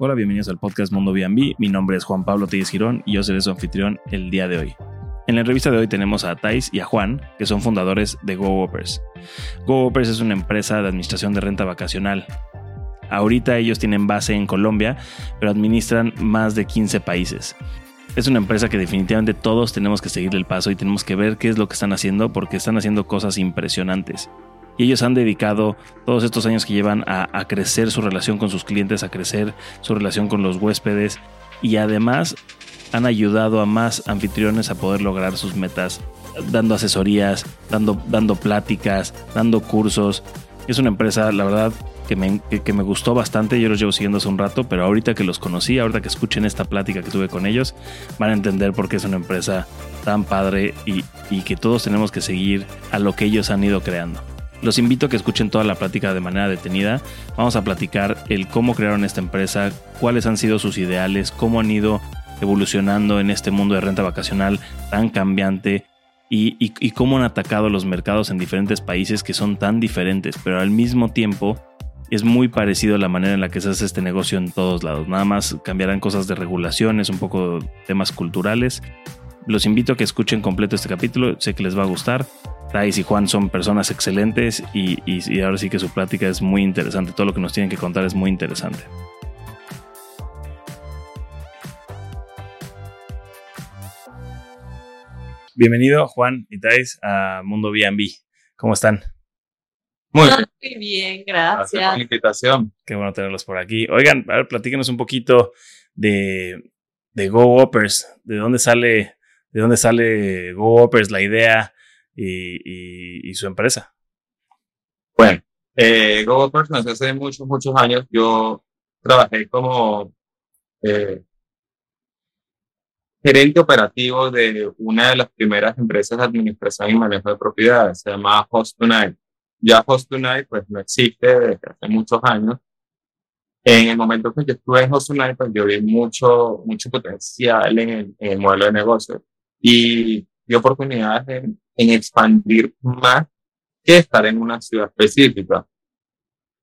Hola, bienvenidos al podcast Mundo B&B. Mi nombre es Juan Pablo Telles Girón y yo seré su anfitrión el día de hoy. En la entrevista de hoy tenemos a Thais y a Juan, que son fundadores de GoOpers. GoOpers es una empresa de administración de renta vacacional. Ahorita ellos tienen base en Colombia, pero administran más de 15 países. Es una empresa que definitivamente todos tenemos que seguirle el paso y tenemos que ver qué es lo que están haciendo porque están haciendo cosas impresionantes y ellos han dedicado todos estos años que llevan a, crecer su relación con sus clientes, a crecer su relación con los huéspedes y además han ayudado a más anfitriones a poder lograr sus metas, dando asesorías, dando, dando pláticas, dando cursos. Es una empresa, la verdad, que me, que me, gustó bastante. Yo los llevo siguiendo hace un rato, pero ahorita que los conocí, ahorita que escuchen esta plática que tuve con ellos, van a entender por qué es una empresa tan padre y, y que todos tenemos que seguir a lo que ellos han ido creando. Los invito a que escuchen toda la plática de manera detenida. Vamos a platicar el cómo crearon esta empresa, cuáles han sido sus ideales, cómo han ido evolucionando en este mundo de renta vacacional tan cambiante y, cómo han atacado los mercados en diferentes países que son tan diferentes, pero al mismo tiempo es muy parecido a la manera en la que se hace este negocio en todos lados. Nada más cambiarán cosas de regulaciones, un poco temas culturales. Los invito a que escuchen completo este capítulo, sé que les va a gustar. Thais y Juan son personas excelentes y, y, ahora sí que su plática es muy interesante. Todo lo que nos tienen que contar es muy interesante. Bienvenido Juan y Thais a Mundo B&B. ¿Cómo están? Muy bien, gracias. Gracias por la invitación. Qué bueno tenerlos por aquí. Oigan, a ver, platíquenos un poquito de, de Go ¿De dónde sale, de dónde sale Go la idea? Y, su empresa? Bueno, eh, nació hace muchos, muchos años. Yo trabajé como eh, gerente operativo de una de las primeras empresas de administración y manejo de propiedades, se llama Host Tonight. Ya Host Tonight pues no existe desde hace muchos años. En el momento que yo estuve en Host Tonight, pues yo vi mucho, mucho potencial en el, en el modelo de negocio y vi oportunidades en, en expandir más que estar en una ciudad específica.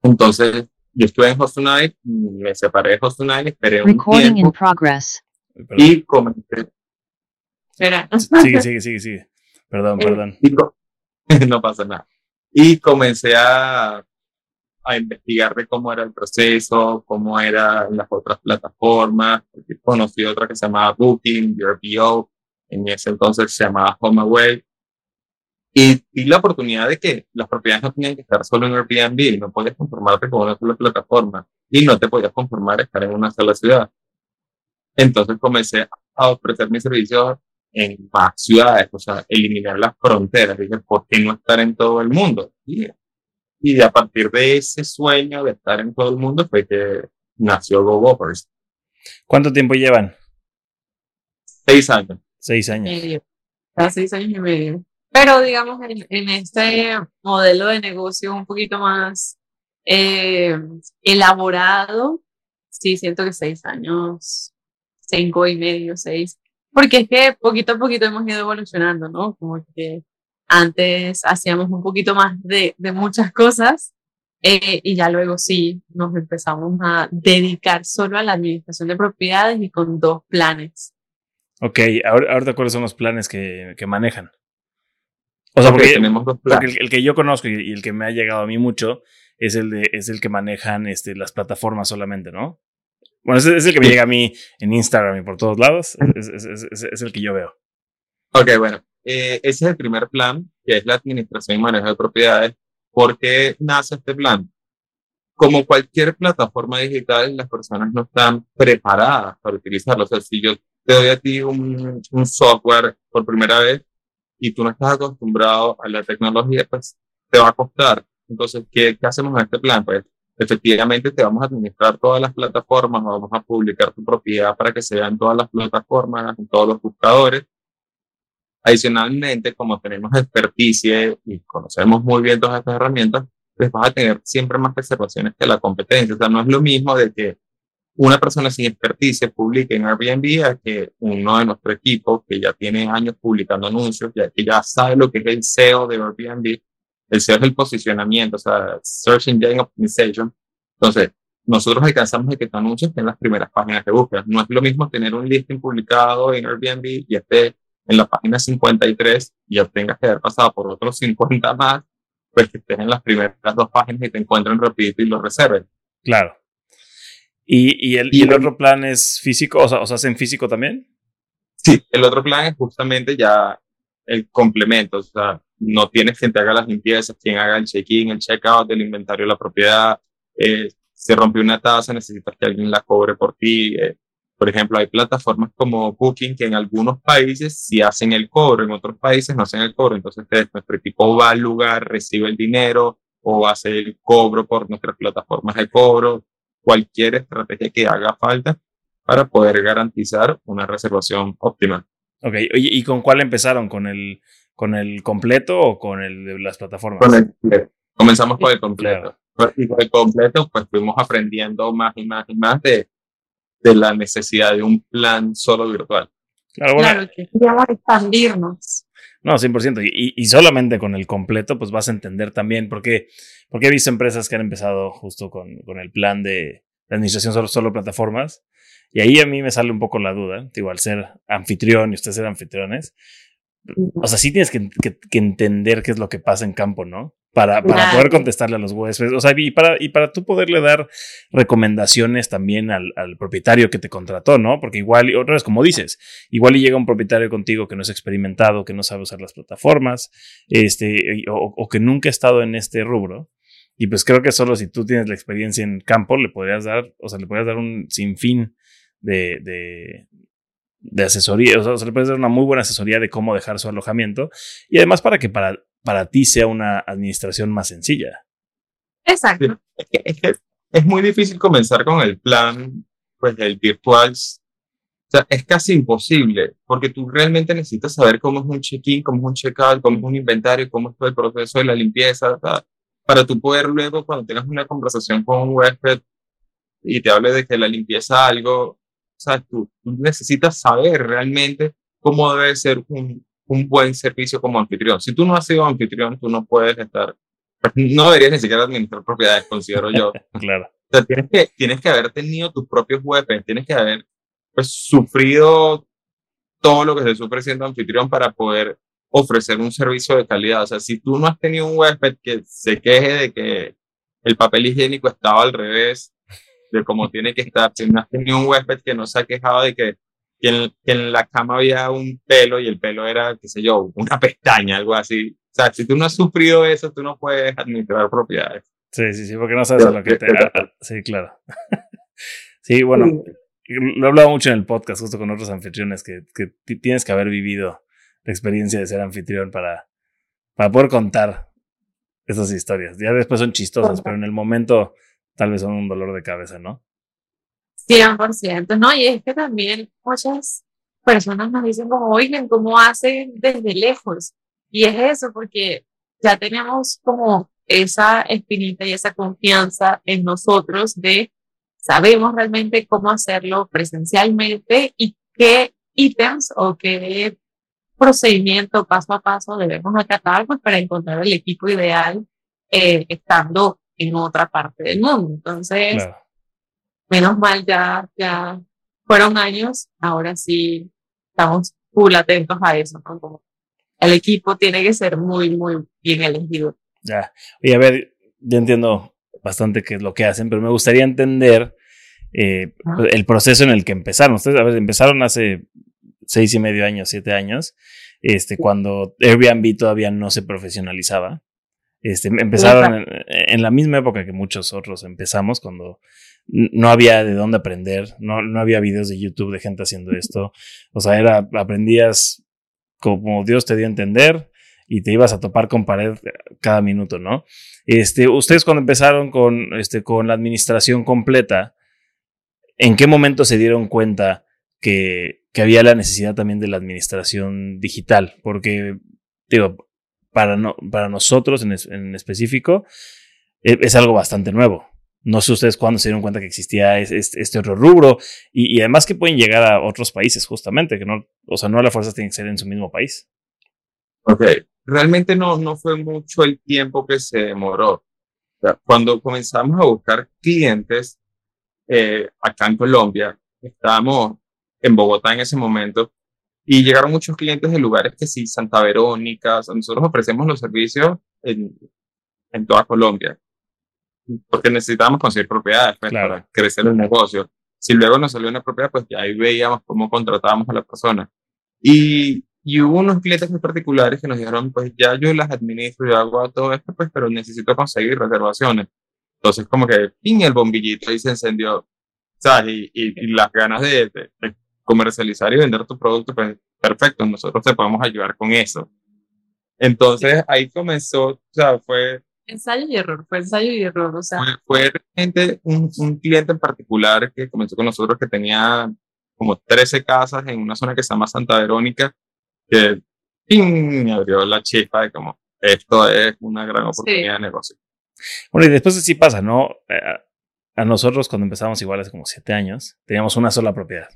Entonces, yo estuve en Host me separé de Host esperé un tiempo in progress. y comencé. Espera. Sigue, sigue, sigue, sigue. Perdón, eh, perdón. no pasa nada. Y comencé a, a investigar de cómo era el proceso, cómo eran las otras plataformas. Conocí otra que se llamaba Booking, Airbnb, en ese entonces se llamaba HomeAway. Y, la oportunidad de que las propiedades no tenían que estar solo en Airbnb, no podías conformarte con una sola plataforma y no te podías conformar estar en una sola ciudad. Entonces comencé a ofrecer mis servicios en más ciudades, o sea, eliminar las fronteras. Dije, ¿por qué no estar en todo el mundo? Y, y a partir de ese sueño de estar en todo el mundo fue que nació GoGoppers. ¿Cuánto tiempo llevan? Seis años. Seis años. Medio. seis años y medio. Pero digamos, en, este modelo de negocio un poquito más eh, elaborado, sí, siento que seis años, cinco y medio, seis, porque es que poquito a poquito hemos ido evolucionando, ¿no? Como que antes hacíamos un poquito más de, de muchas cosas eh, y ya luego sí nos empezamos a dedicar solo a la administración de propiedades y con dos planes. Ok, ahora, ahora cuáles son los planes que, que manejan. O sea, porque, tenemos el, que yo conozco y, el que me ha llegado a mí mucho es el de, es el que manejan este, las plataformas solamente, ¿no? Bueno, es, es el que me llega a mí en Instagram y por todos lados. Es, es el que yo veo. Ok, bueno. Eh, ese es el primer plan, que es la administración y manejo de propiedades. ¿Por qué nace este plan? Como cualquier plataforma digital, las personas no están preparadas para utilizarlo. O sea, si yo te doy a ti un, un software por primera vez, y tú no estás acostumbrado a la tecnología, pues te va a costar. Entonces, ¿qué, qué hacemos en este plan? Pues efectivamente te vamos a administrar todas las plataformas, vamos a publicar tu propiedad para que se vean todas las plataformas, en todos los buscadores. Adicionalmente, como tenemos experticia y conocemos muy bien todas estas herramientas, pues vas a tener siempre más reservaciones que la competencia. O sea, no es lo mismo de que una persona sin expertise publique en Airbnb a que uno de nuestro equipo, que ya tiene años publicando anuncios, ya, que ya sabe lo que es el SEO de Airbnb. El SEO es el posicionamiento, o sea, Search Engine Optimization. Entonces, nosotros alcanzamos a que tu anuncio esté en las primeras páginas de búsqueda. No es lo mismo tener un listing publicado en Airbnb y esté en la página 53 y ya tengas que haber pasado por otros 50 más, pues que estés en las primeras dos páginas y te encuentren rapidito y lo reserven. Claro. ¿Y, y, el, y el otro plan es físico? O sea, ¿os hacen físico también? Sí, el otro plan es justamente ya el complemento. O sea, no tienes quien te haga las limpiezas, quien haga el check-in, el check-out del inventario de la propiedad. Eh, se rompió una taza, necesitas que alguien la cobre por ti. Eh, por ejemplo, hay plataformas como Booking que en algunos países sí hacen el cobro, en otros países no hacen el cobro. Entonces, nuestro equipo va al lugar, recibe el dinero o hace el cobro por nuestras plataformas de cobro. Cualquier estrategia que haga falta para poder garantizar una reservación óptima. Ok, Oye, ¿y con cuál empezaron? ¿Con el, con el completo o con el de las plataformas? Con el completo. Comenzamos con el completo. Y con el completo, pues fuimos aprendiendo más y más y más de, de la necesidad de un plan solo virtual. Claro, bueno, claro que queríamos expandirnos. No, 100%. Y, y solamente con el completo, pues vas a entender también, porque, porque he visto empresas que han empezado justo con, con el plan de, de administración solo, solo plataformas y ahí a mí me sale un poco la duda, digo, al ser anfitrión y ustedes ser anfitriones, o sea, sí tienes que, que, entender qué es lo que pasa en campo, ¿no? Para, para poder contestarle a los huéspedes, o sea, y para, y para tú poderle dar recomendaciones también al, al propietario que te contrató, ¿no? Porque igual, otra vez, como dices, igual y llega un propietario contigo que no es experimentado, que no sabe usar las plataformas, este, o, o que nunca ha estado en este rubro, y pues creo que solo si tú tienes la experiencia en campo, le podrías dar, o sea, le podrías dar un sinfín de, de, asesoría, o sea, le puedes dar una muy buena asesoría de cómo dejar su alojamiento y además para que para, para ti sea una administración más sencilla. Exacto. Es, que, es, muy difícil comenzar con el plan, pues el virtual. O sea, es casi imposible, porque tú realmente necesitas saber cómo es un check-in, cómo es un check-out, cómo es un inventario, cómo es todo el proceso de la limpieza, para tú poder luego, cuando tengas una conversación con un huésped y te hable de que la limpieza algo o sea, tú, necesitas saber realmente cómo debe ser un, un, buen servicio como anfitrión. Si tú no has sido anfitrión, tú no puedes estar, pues, no deberías ni siquiera administrar propiedades, considero yo. claro. O sea, tienes que, tienes que haber tenido tus propios huéspedes, tienes que haber pues, sufrido todo lo que se sufre siendo anfitrión para poder ofrecer un servicio de calidad. O sea, si tú no has tenido un huésped que se queje de que el papel higiénico estaba al revés de cómo tiene que estar. Si no has tenido un huésped que no se ha quejado de que, que, en, la cama había un pelo y el pelo era, qué sé yo, una pestaña, algo así. O sea, si tú no has sufrido eso, tú no puedes administrar propiedades. Sí, sí, sí, porque no sabes lo que te... sí, claro. sí, bueno, lo he hablado mucho en el podcast, justo con otros anfitriones, que, que tienes que haber vivido la experiencia de ser anfitrión para, para poder contar esas historias. Ya después son chistosas, pero en el momento tal vez son un dolor de cabeza, ¿no? 100%, ¿no? Y es que también muchas personas nos dicen como, oigan, ¿cómo hacen desde lejos? Y es eso, porque ya tenemos como esa espinita y esa confianza en nosotros de sabemos realmente cómo hacerlo presencialmente y qué ítems o qué procedimiento paso a paso debemos acatar pues, para encontrar el equipo ideal eh, estando en otra parte del mundo. Entonces, menos mal ya, ya fueron años, ahora sí estamos full atentos a eso, Como el equipo tiene que ser muy, muy bien elegido. Ya, y a ver, ya entiendo bastante qué es lo que hacen, pero me gustaría entender eh, el proceso en el que empezaron. Ustedes, a ver, empezaron hace seis y medio años, siete años, este, cuando Airbnb todavía no se profesionalizaba. Este, empezaron en, la misma época que muchos otros empezamos, cuando no había de dónde aprender, no, no había videos de YouTube de gente haciendo esto. O sea, era, aprendías como Dios te dio a entender y te ibas a topar con pared cada minuto, ¿no? Este, ustedes cuando empezaron con, este, con la administración completa, ¿en qué momento se dieron cuenta que, que había la necesidad también de la administración digital? Porque, digo, para, no, para nosotros en, en específico es, es, algo bastante nuevo. No sé ustedes cuándo se dieron cuenta que existía este, otro rubro y, y, además que pueden llegar a otros países justamente, que no, o sea, no las fuerzas tienen que ser en su mismo país. Ok, realmente no, no fue mucho el tiempo que se demoró. Cuando comenzamos a buscar clientes, eh, acá en Colombia. Estábamos en Bogotá en ese momento y llegaron muchos clientes de lugares que sí, Santa Verónica, nosotros ofrecemos los servicios en, en toda Colombia, porque necesitábamos conseguir propiedades pues, para crecer el negocio. Si luego nos salió una propiedad, pues ya ahí veíamos cómo contratábamos a la persona. Y, y hubo unos clientes muy particulares que nos dijeron, pues ya yo las administro, yo hago todo esto, pues, pero necesito conseguir reservaciones. Entonces, como que, ping, el bombillito y se encendió. ¿sabes? Y, y, las ganas de, de, comercializar y vender tu producto, pues perfecto, nosotros te podemos ayudar con eso. Entonces ahí comenzó, o sea, fue... Ensayo y error, fue ensayo y error, o sea. Fue, realmente un, un, cliente en particular que comenzó con nosotros que tenía como 13 casas en una zona que se llama Santa Verónica, que ¡ping! me abrió la chispa de como, esto es una gran oportunidad de negocio. Bueno, y después sí pasa, ¿no? Eh, a nosotros cuando empezamos igual hace como 7 años, teníamos una sola propiedad.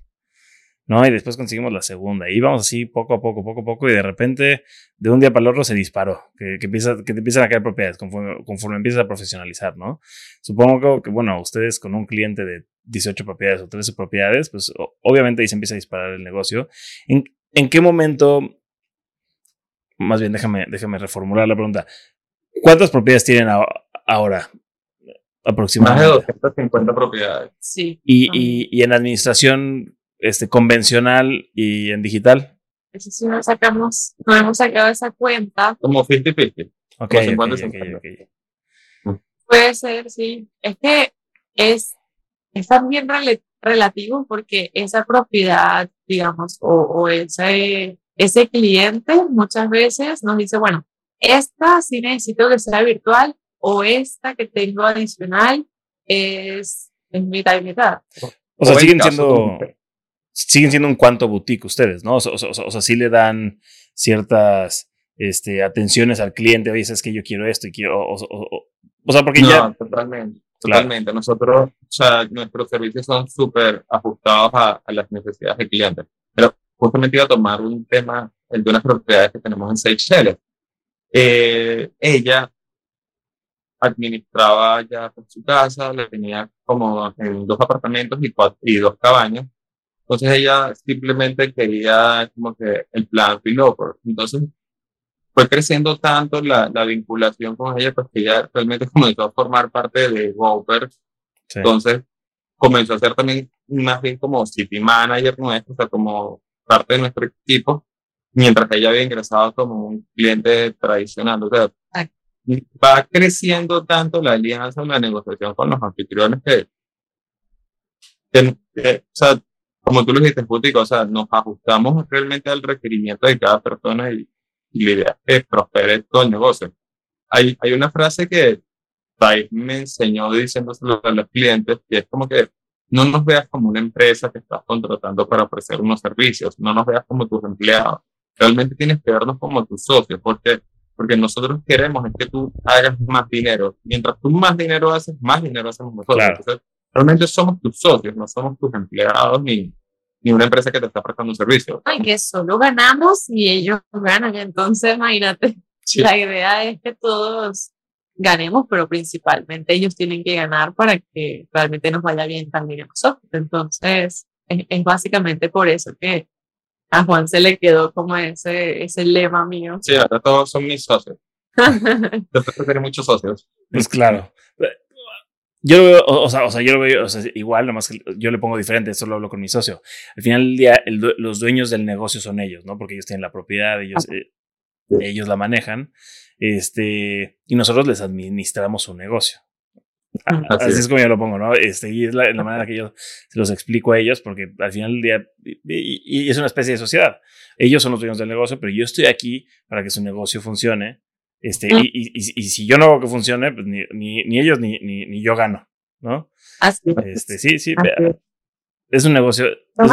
¿No? Y después conseguimos la segunda. Y íbamos así poco a poco, poco a poco, y de repente, de un día para el otro, se disparó, que, que, empieza, que te empiezan a caer propiedades conforme, conforme empiezas a profesionalizar, ¿no? Supongo que, bueno, ustedes con un cliente de 18 propiedades o 13 propiedades, pues obviamente ahí se empieza a disparar el negocio. ¿En, en qué momento, más bien déjame, déjame reformular la pregunta, ¿cuántas propiedades tienen ahora? Aproximadamente. Más de 250 propiedades. Sí. Y, y, y en administración, este, convencional y en digital? Eso sí, no sacamos, no hemos sacado esa cuenta. Como 50-50. Ok, okay, Puede ser, sí. Es que es, es también relativo porque esa propiedad, digamos, o, o ese, ese cliente muchas veces nos dice, bueno, esta sí necesito que sea virtual o esta que tengo adicional es, es mitad y mitad. O sea, siguen siendo, siguen siendo un cuanto boutique ustedes, ¿no? O, sea, sí le dan ciertas este, atenciones al cliente, oye, es que yo quiero esto y quiero, o, sea, porque no, ya... totalmente, totalmente. Nosotros, o sea, nuestros servicios son súper ajustados a, a, las necesidades del cliente. Pero justamente iba a tomar un tema, el de unas propiedades que tenemos en Seychelles. Eh, ella administraba ya por su casa, le tenía como en dos apartamentos y, cuatro, y dos cabañas entonces ella simplemente quería como que el plan Piloper. Entonces fue creciendo tanto la, la, vinculación con ella, pues que ella realmente comenzó a formar parte de Whopper. Entonces comenzó a ser también más bien como city manager nuestro, o sea, como parte de nuestro equipo, mientras que ella había ingresado como un cliente tradicional. O sea, va creciendo tanto la alianza, la negociación con los anfitriones que, que, que o sea, como tú lo dijiste, Putico, o sea, nos ajustamos realmente al requerimiento de cada persona y, la idea es que prospere todo el negocio. Hay, hay una frase que Thais me enseñó diciéndoselo a los clientes y es como que no nos veas como una empresa que estás contratando para ofrecer unos servicios, no nos veas como tus empleados. Realmente tienes que vernos como tus socios, porque porque nosotros queremos es que tú hagas más dinero. Mientras tú más dinero haces, más dinero hacemos nosotros realmente somos tus socios, no somos tus empleados ni, ni una empresa que te está prestando un servicio. Ay, que solo ganamos y ellos ganan. Entonces, imagínate, la idea es que todos ganemos, pero principalmente ellos tienen que ganar para que realmente nos vaya bien también a nosotros. Entonces, es, es básicamente por eso que a Juan se le quedó como ese, ese lema mío. Sí, ahora todos son mis socios. Yo tener muchos socios. Pues claro. Yo lo veo, o, sea, o sea, yo lo veo o sea, igual, nomás que yo le pongo diferente, esto lo hablo con mi socio. Al final del día, el, los dueños del negocio son ellos, ¿no? Porque ellos tienen la propiedad, ellos, eh, ellos la manejan, este, y nosotros les administramos su negocio. Así, es. como yo lo pongo, ¿no? Este, y es la, la, manera que yo se los explico a ellos, porque al final del día, y, y es una especie de sociedad. Ellos son los dueños del negocio, pero yo estoy aquí para que su negocio funcione este, y, y, y, si yo no hago que funcione, pues ni, ni, ni ellos ni, ni, ni, yo gano, ¿no? Así este, sí, sí. Es un negocio. Es,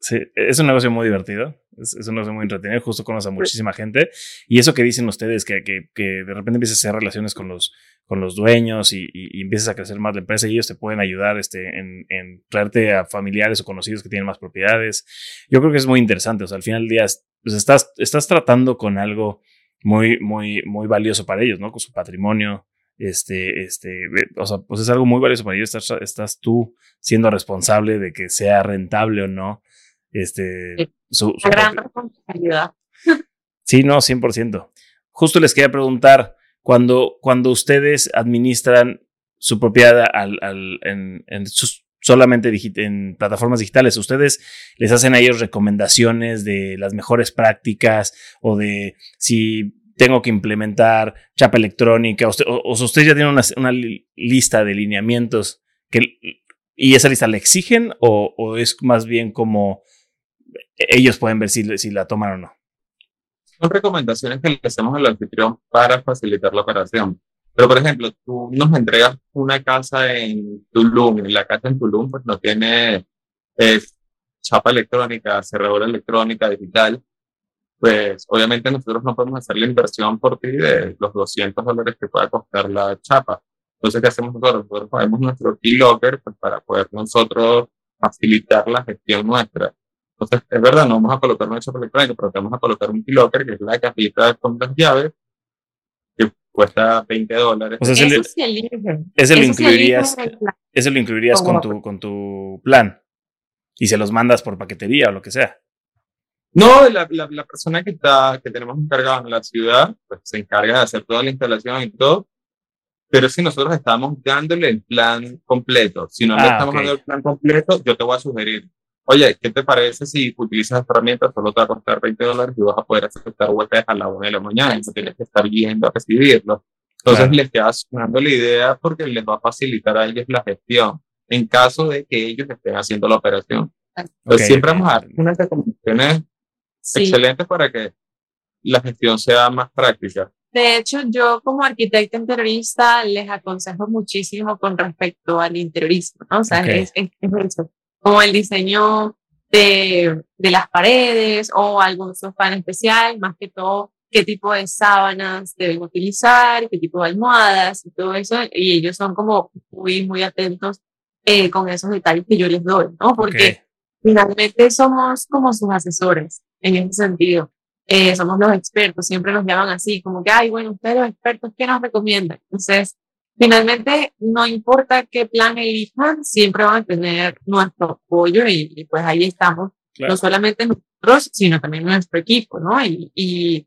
sí, es un negocio muy divertido. Es, es, un negocio muy entretenido. Justo conoce a muchísima gente. Y eso que dicen ustedes, que, que, que de repente empiezas a hacer relaciones con los, con los dueños y, y, y, empiezas a crecer más la empresa y ellos te pueden ayudar este, en, en traerte a familiares o conocidos que tienen más propiedades. Yo creo que es muy interesante. O sea, al final del día, pues estás, estás tratando con algo muy, muy, muy valioso para ellos, ¿no? Con su patrimonio, Este, este, o sea, pues es algo muy valioso para ellos. Estás, estás tú siendo responsable de que sea rentable o no. Este, su, gran responsabilidad. Sí, no, 100%. Justo les quería preguntar, cuando, cuando ustedes administran su propiedad al, al, en, en sus, solamente en plataformas digitales. Ustedes les hacen a ellos recomendaciones de las mejores prácticas o de si tengo que implementar chapa electrónica o, ustedes ya tienen una, lista de lineamientos que, y esa lista la exigen o, es más bien como ellos pueden ver si, si la toman o no. Son recomendaciones que le hacemos al anfitrión para facilitar la operación. Pero, por ejemplo, tú nos entregas una casa en Tulum y la casa en Tulum pues no tiene chapa electrónica, cerradura electrónica, digital. Pues obviamente nosotros no podemos hacer la inversión por ti de los 200 dólares que pueda costar la chapa. Entonces, ¿qué hacemos nosotros? Nosotros ponemos nuestro keylogger pues, para poder nosotros facilitar la gestión nuestra. Entonces, es verdad, no vamos a colocar una chapa electrónica, pero vamos a colocar un keylogger, que es la cajita con las llaves, cuesta 20 dólares. O sea, ese, ese lo incluirías, ese lo incluirías con tu, con tu plan. Y se los mandas por paquetería o lo que sea. No, la, la, la persona que, está, que tenemos encargada en la ciudad pues, se encarga de hacer toda la instalación y todo, pero si nosotros estamos dándole el plan completo, si no le ah, estamos dando el plan completo, yo te voy a sugerir, oye, ¿qué te parece si utilizas herramientas, solo te va a costar 20 dólares y vas a poder aceptar huecas a la una de la mañana y no tienes que estar yendo a recibirlo? Entonces les quedas dando la idea porque les va a facilitar a ellos la gestión en caso de que ellos estén haciendo la operación. Entonces siempre vamos a dar unas recomendaciones excelentes para que la gestión sea más práctica. De hecho, yo como arquitecta interiorista les aconsejo muchísimo con respecto al interiorismo, ¿no? O sea, es, es, eso como el diseño de, de las paredes o algún sofá en especial, más que todo qué tipo de sábanas deben utilizar, qué tipo de almohadas y todo eso. Y ellos son como muy, muy atentos eh, con esos detalles que yo les doy, ¿no? Porque finalmente somos como sus asesores en ese sentido. Eh, somos los expertos, siempre nos llaman así, como que, ay, bueno, ustedes los expertos, ¿qué nos recomiendan? Entonces, Finalmente, no importa qué plan elijan, siempre van a tener nuestro apoyo y, pues ahí estamos, no solamente nosotros, sino también nuestro equipo, ¿no? Y, y,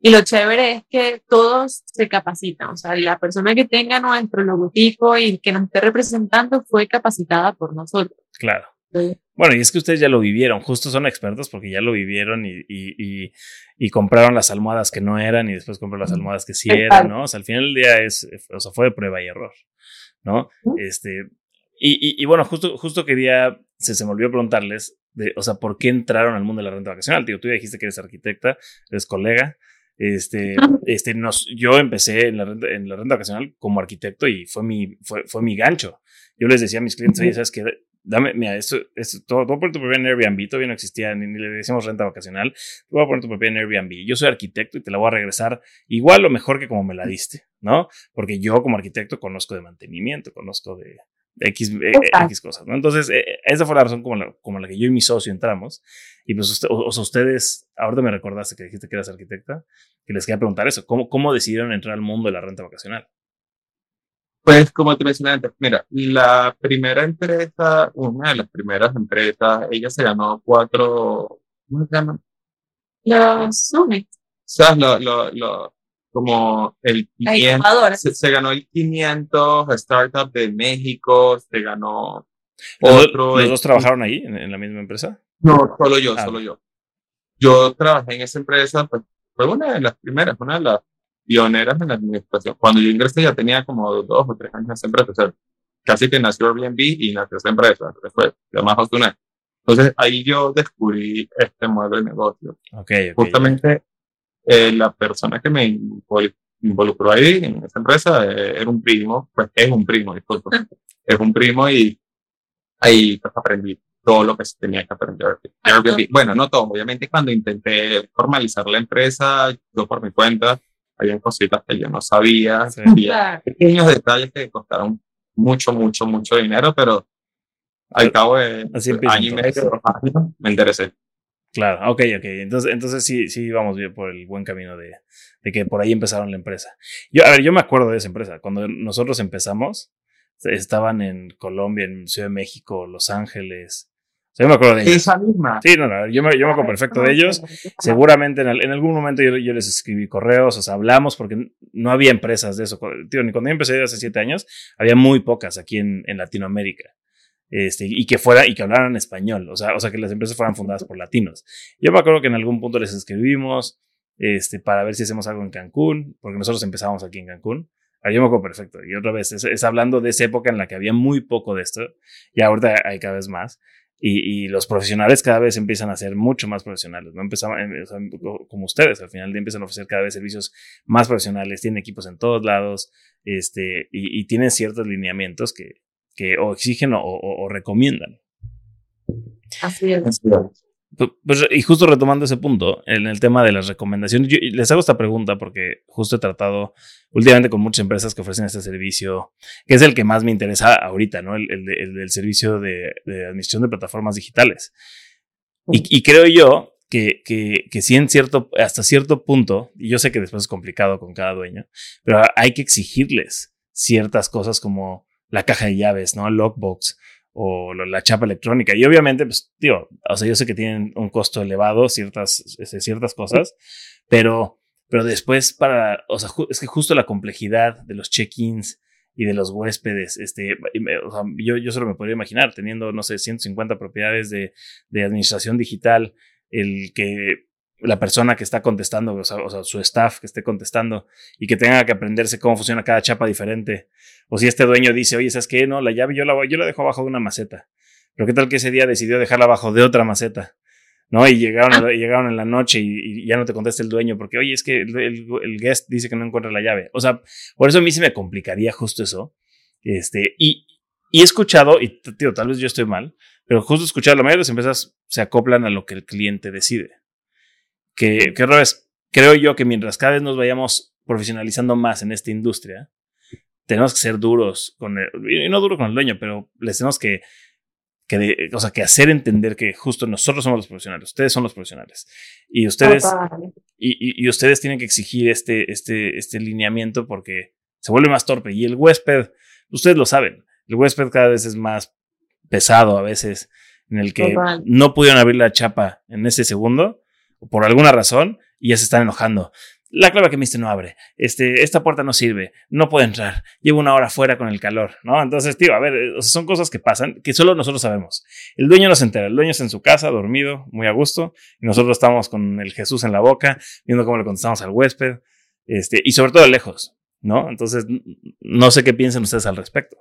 y, lo chévere es que todos se capacitan, o sea, la persona que tenga nuestro logotipo y que nos esté representando fue capacitada por nosotros. Claro. Bueno, y es que ustedes ya lo vivieron, justo son expertos porque ya lo vivieron y, y, y, compraron las almohadas que no eran y después compraron las almohadas que sí eran, ¿no? O sea, al final del día es, o sea, fue de prueba y error, ¿no? Este, y, bueno, justo, justo quería, se, se me olvidó preguntarles, de, o sea, ¿por qué entraron al mundo de la renta vacacional? Tío, tú ya dijiste que eres arquitecta, eres colega. Este, este, nos, yo empecé en la, renta, en la renta vacacional como arquitecto y fue mi, fue, fue mi gancho. Yo les decía a mis clientes, oye, ¿sabes qué? Dame, mira, esto, esto, todo, todo por tu propia en Airbnb, todavía no existía, ni, le decíamos renta vacacional, tú vas a poner tu propia en Airbnb. Yo soy arquitecto y te la voy a regresar igual o mejor que como me la diste, ¿no? Porque yo como arquitecto conozco de mantenimiento, conozco de X, eh, X cosas, ¿no? Entonces, eh, esa fue la razón como la, como la que yo y mi socio entramos. Y pues usted, o, sea, ustedes, ahorita me recordaste que dijiste que eras arquitecta, que les quería preguntar eso, ¿cómo, cómo decidieron entrar al mundo de la renta vacacional? Pues como te mencioné antes, mira, la primera empresa, una de las primeras empresas, ella se ganó cuatro, ¿cómo se llama? Los Summit. ¿Sabes? Lo, lo, lo, como el 500, se, ganó el 500 Startup de México, se ganó otro. ¿Los, dos trabajaron ahí, en, la misma empresa? No, solo yo, ah. solo yo. Yo trabajé en esa empresa, pues fue una de las primeras, una de las pioneras en la administración. Cuando yo ingresé ya tenía como dos o tres años en esa empresa, o sea, casi que nació Airbnb y nació esa empresa, después más Hostunet. Entonces ahí yo descubrí este modelo de negocio. Okay, Justamente eh, la persona que me involucró ahí en esa empresa eh, era un primo, pues es un primo, disculpa, es un primo y ahí pues, aprendí todo lo que se tenía que aprender. Airbnb. Bueno, no todo, obviamente cuando intenté formalizar la empresa, yo por mi cuenta, había cositas que yo no sabía, pequeños detalles que costaron mucho, mucho, mucho dinero, pero al cabo de año y medio, me interesé. Claro, ok, ok. Entonces, entonces sí, sí vamos bien por el buen camino de, de, que por ahí empezaron la empresa. Yo, a ver, yo me acuerdo de esa empresa. Cuando nosotros empezamos, estaban en Colombia, en Ciudad de México, Los Ángeles. Yo me acuerdo de ellos. Esa misma. Sí, no, no, yo me, yo me acuerdo perfecto de ellos. Seguramente en, en algún momento yo, yo, les escribí correos, o sea, hablamos porque no había empresas de eso. Tío, ni cuando yo empecé hace siete años, había muy pocas aquí en, en Latinoamérica este, y que fuera y que hablaran español, o sea, o sea, que las empresas fueran fundadas por latinos. Yo me acuerdo que en algún punto les escribimos este, para ver si hacemos algo en Cancún, porque nosotros empezamos aquí en Cancún. Ahí yo me acuerdo perfecto. Y otra vez, es, hablando de esa época en la que había muy poco de esto, y ahorita hay cada vez más. Y, y los profesionales cada vez empiezan a ser mucho más profesionales, ¿no? Empezamos, como ustedes, al final empiezan a ofrecer cada vez servicios más profesionales, tienen equipos en todos lados, este, y, y tienen ciertos lineamientos que, que o exigen o, o, o recomiendan. Así es. Pues, y justo retomando ese punto, en el tema de las recomendaciones, yo les hago esta pregunta porque justo he tratado últimamente con muchas empresas que ofrecen este servicio, que es el que más me interesa ahorita, ¿no? El, el, el del servicio de, de, administración de plataformas digitales. Y, y creo yo que, que, que sí en cierto, hasta cierto punto, y yo sé que después es complicado con cada dueño, pero hay que exigirles ciertas cosas como la caja de llaves, ¿no? El lockbox o la chapa electrónica. Y obviamente, pues, tío, o sea, yo sé que tienen un costo elevado ciertas, este, ciertas cosas, pero, pero después para, o sea, es que justo la complejidad de los check-ins y de los huéspedes, este, yo, yo solo me podría imaginar teniendo, no sé, 150 propiedades de, de administración digital, el que la persona que está contestando, o sea, o sea, su staff que esté contestando y que tenga que aprenderse cómo funciona cada chapa diferente. O si este dueño dice, oye, ¿sabes qué? No, la llave yo la, yo la dejo abajo de una maceta. Pero qué tal que ese día decidió dejarla abajo de otra maceta. ¿no? Y llegaron, ah. llegaron en la noche y, y, ya no te contesta el dueño porque, oye, es que el, el, el, guest dice que no encuentra la llave. O sea, por eso a mí se me complicaría justo eso. Este, y, y he escuchado, y tío, tal vez yo estoy mal, pero justo he escuchado, la mayoría de las empresas se acoplan a lo que el cliente decide que, que vez, creo yo que mientras cada vez nos vayamos profesionalizando más en esta industria, tenemos que ser duros con el, y no duro con el dueño, pero les tenemos que, que de, o sea, que hacer entender que justo nosotros somos los profesionales, ustedes son los profesionales. Y ustedes, y, y, y, ustedes tienen que exigir este, este, este lineamiento porque se vuelve más torpe. Y el huésped, ustedes lo saben, el huésped cada vez es más pesado a veces, en el que Total. no pudieron abrir la chapa en ese segundo por alguna razón y ya se están enojando. La clave que me diste no abre. Este, esta puerta no sirve. No puedo entrar. Llevo una hora fuera con el calor, ¿no? Entonces, tío, a ver, sea, son cosas que pasan que solo nosotros sabemos. El dueño no se entera. El dueño está en su casa, dormido, muy a gusto. Y nosotros estamos con el Jesús en la boca, viendo cómo le contestamos al huésped. Este, y sobre todo lejos, ¿no? Entonces, no sé qué piensan ustedes al respecto.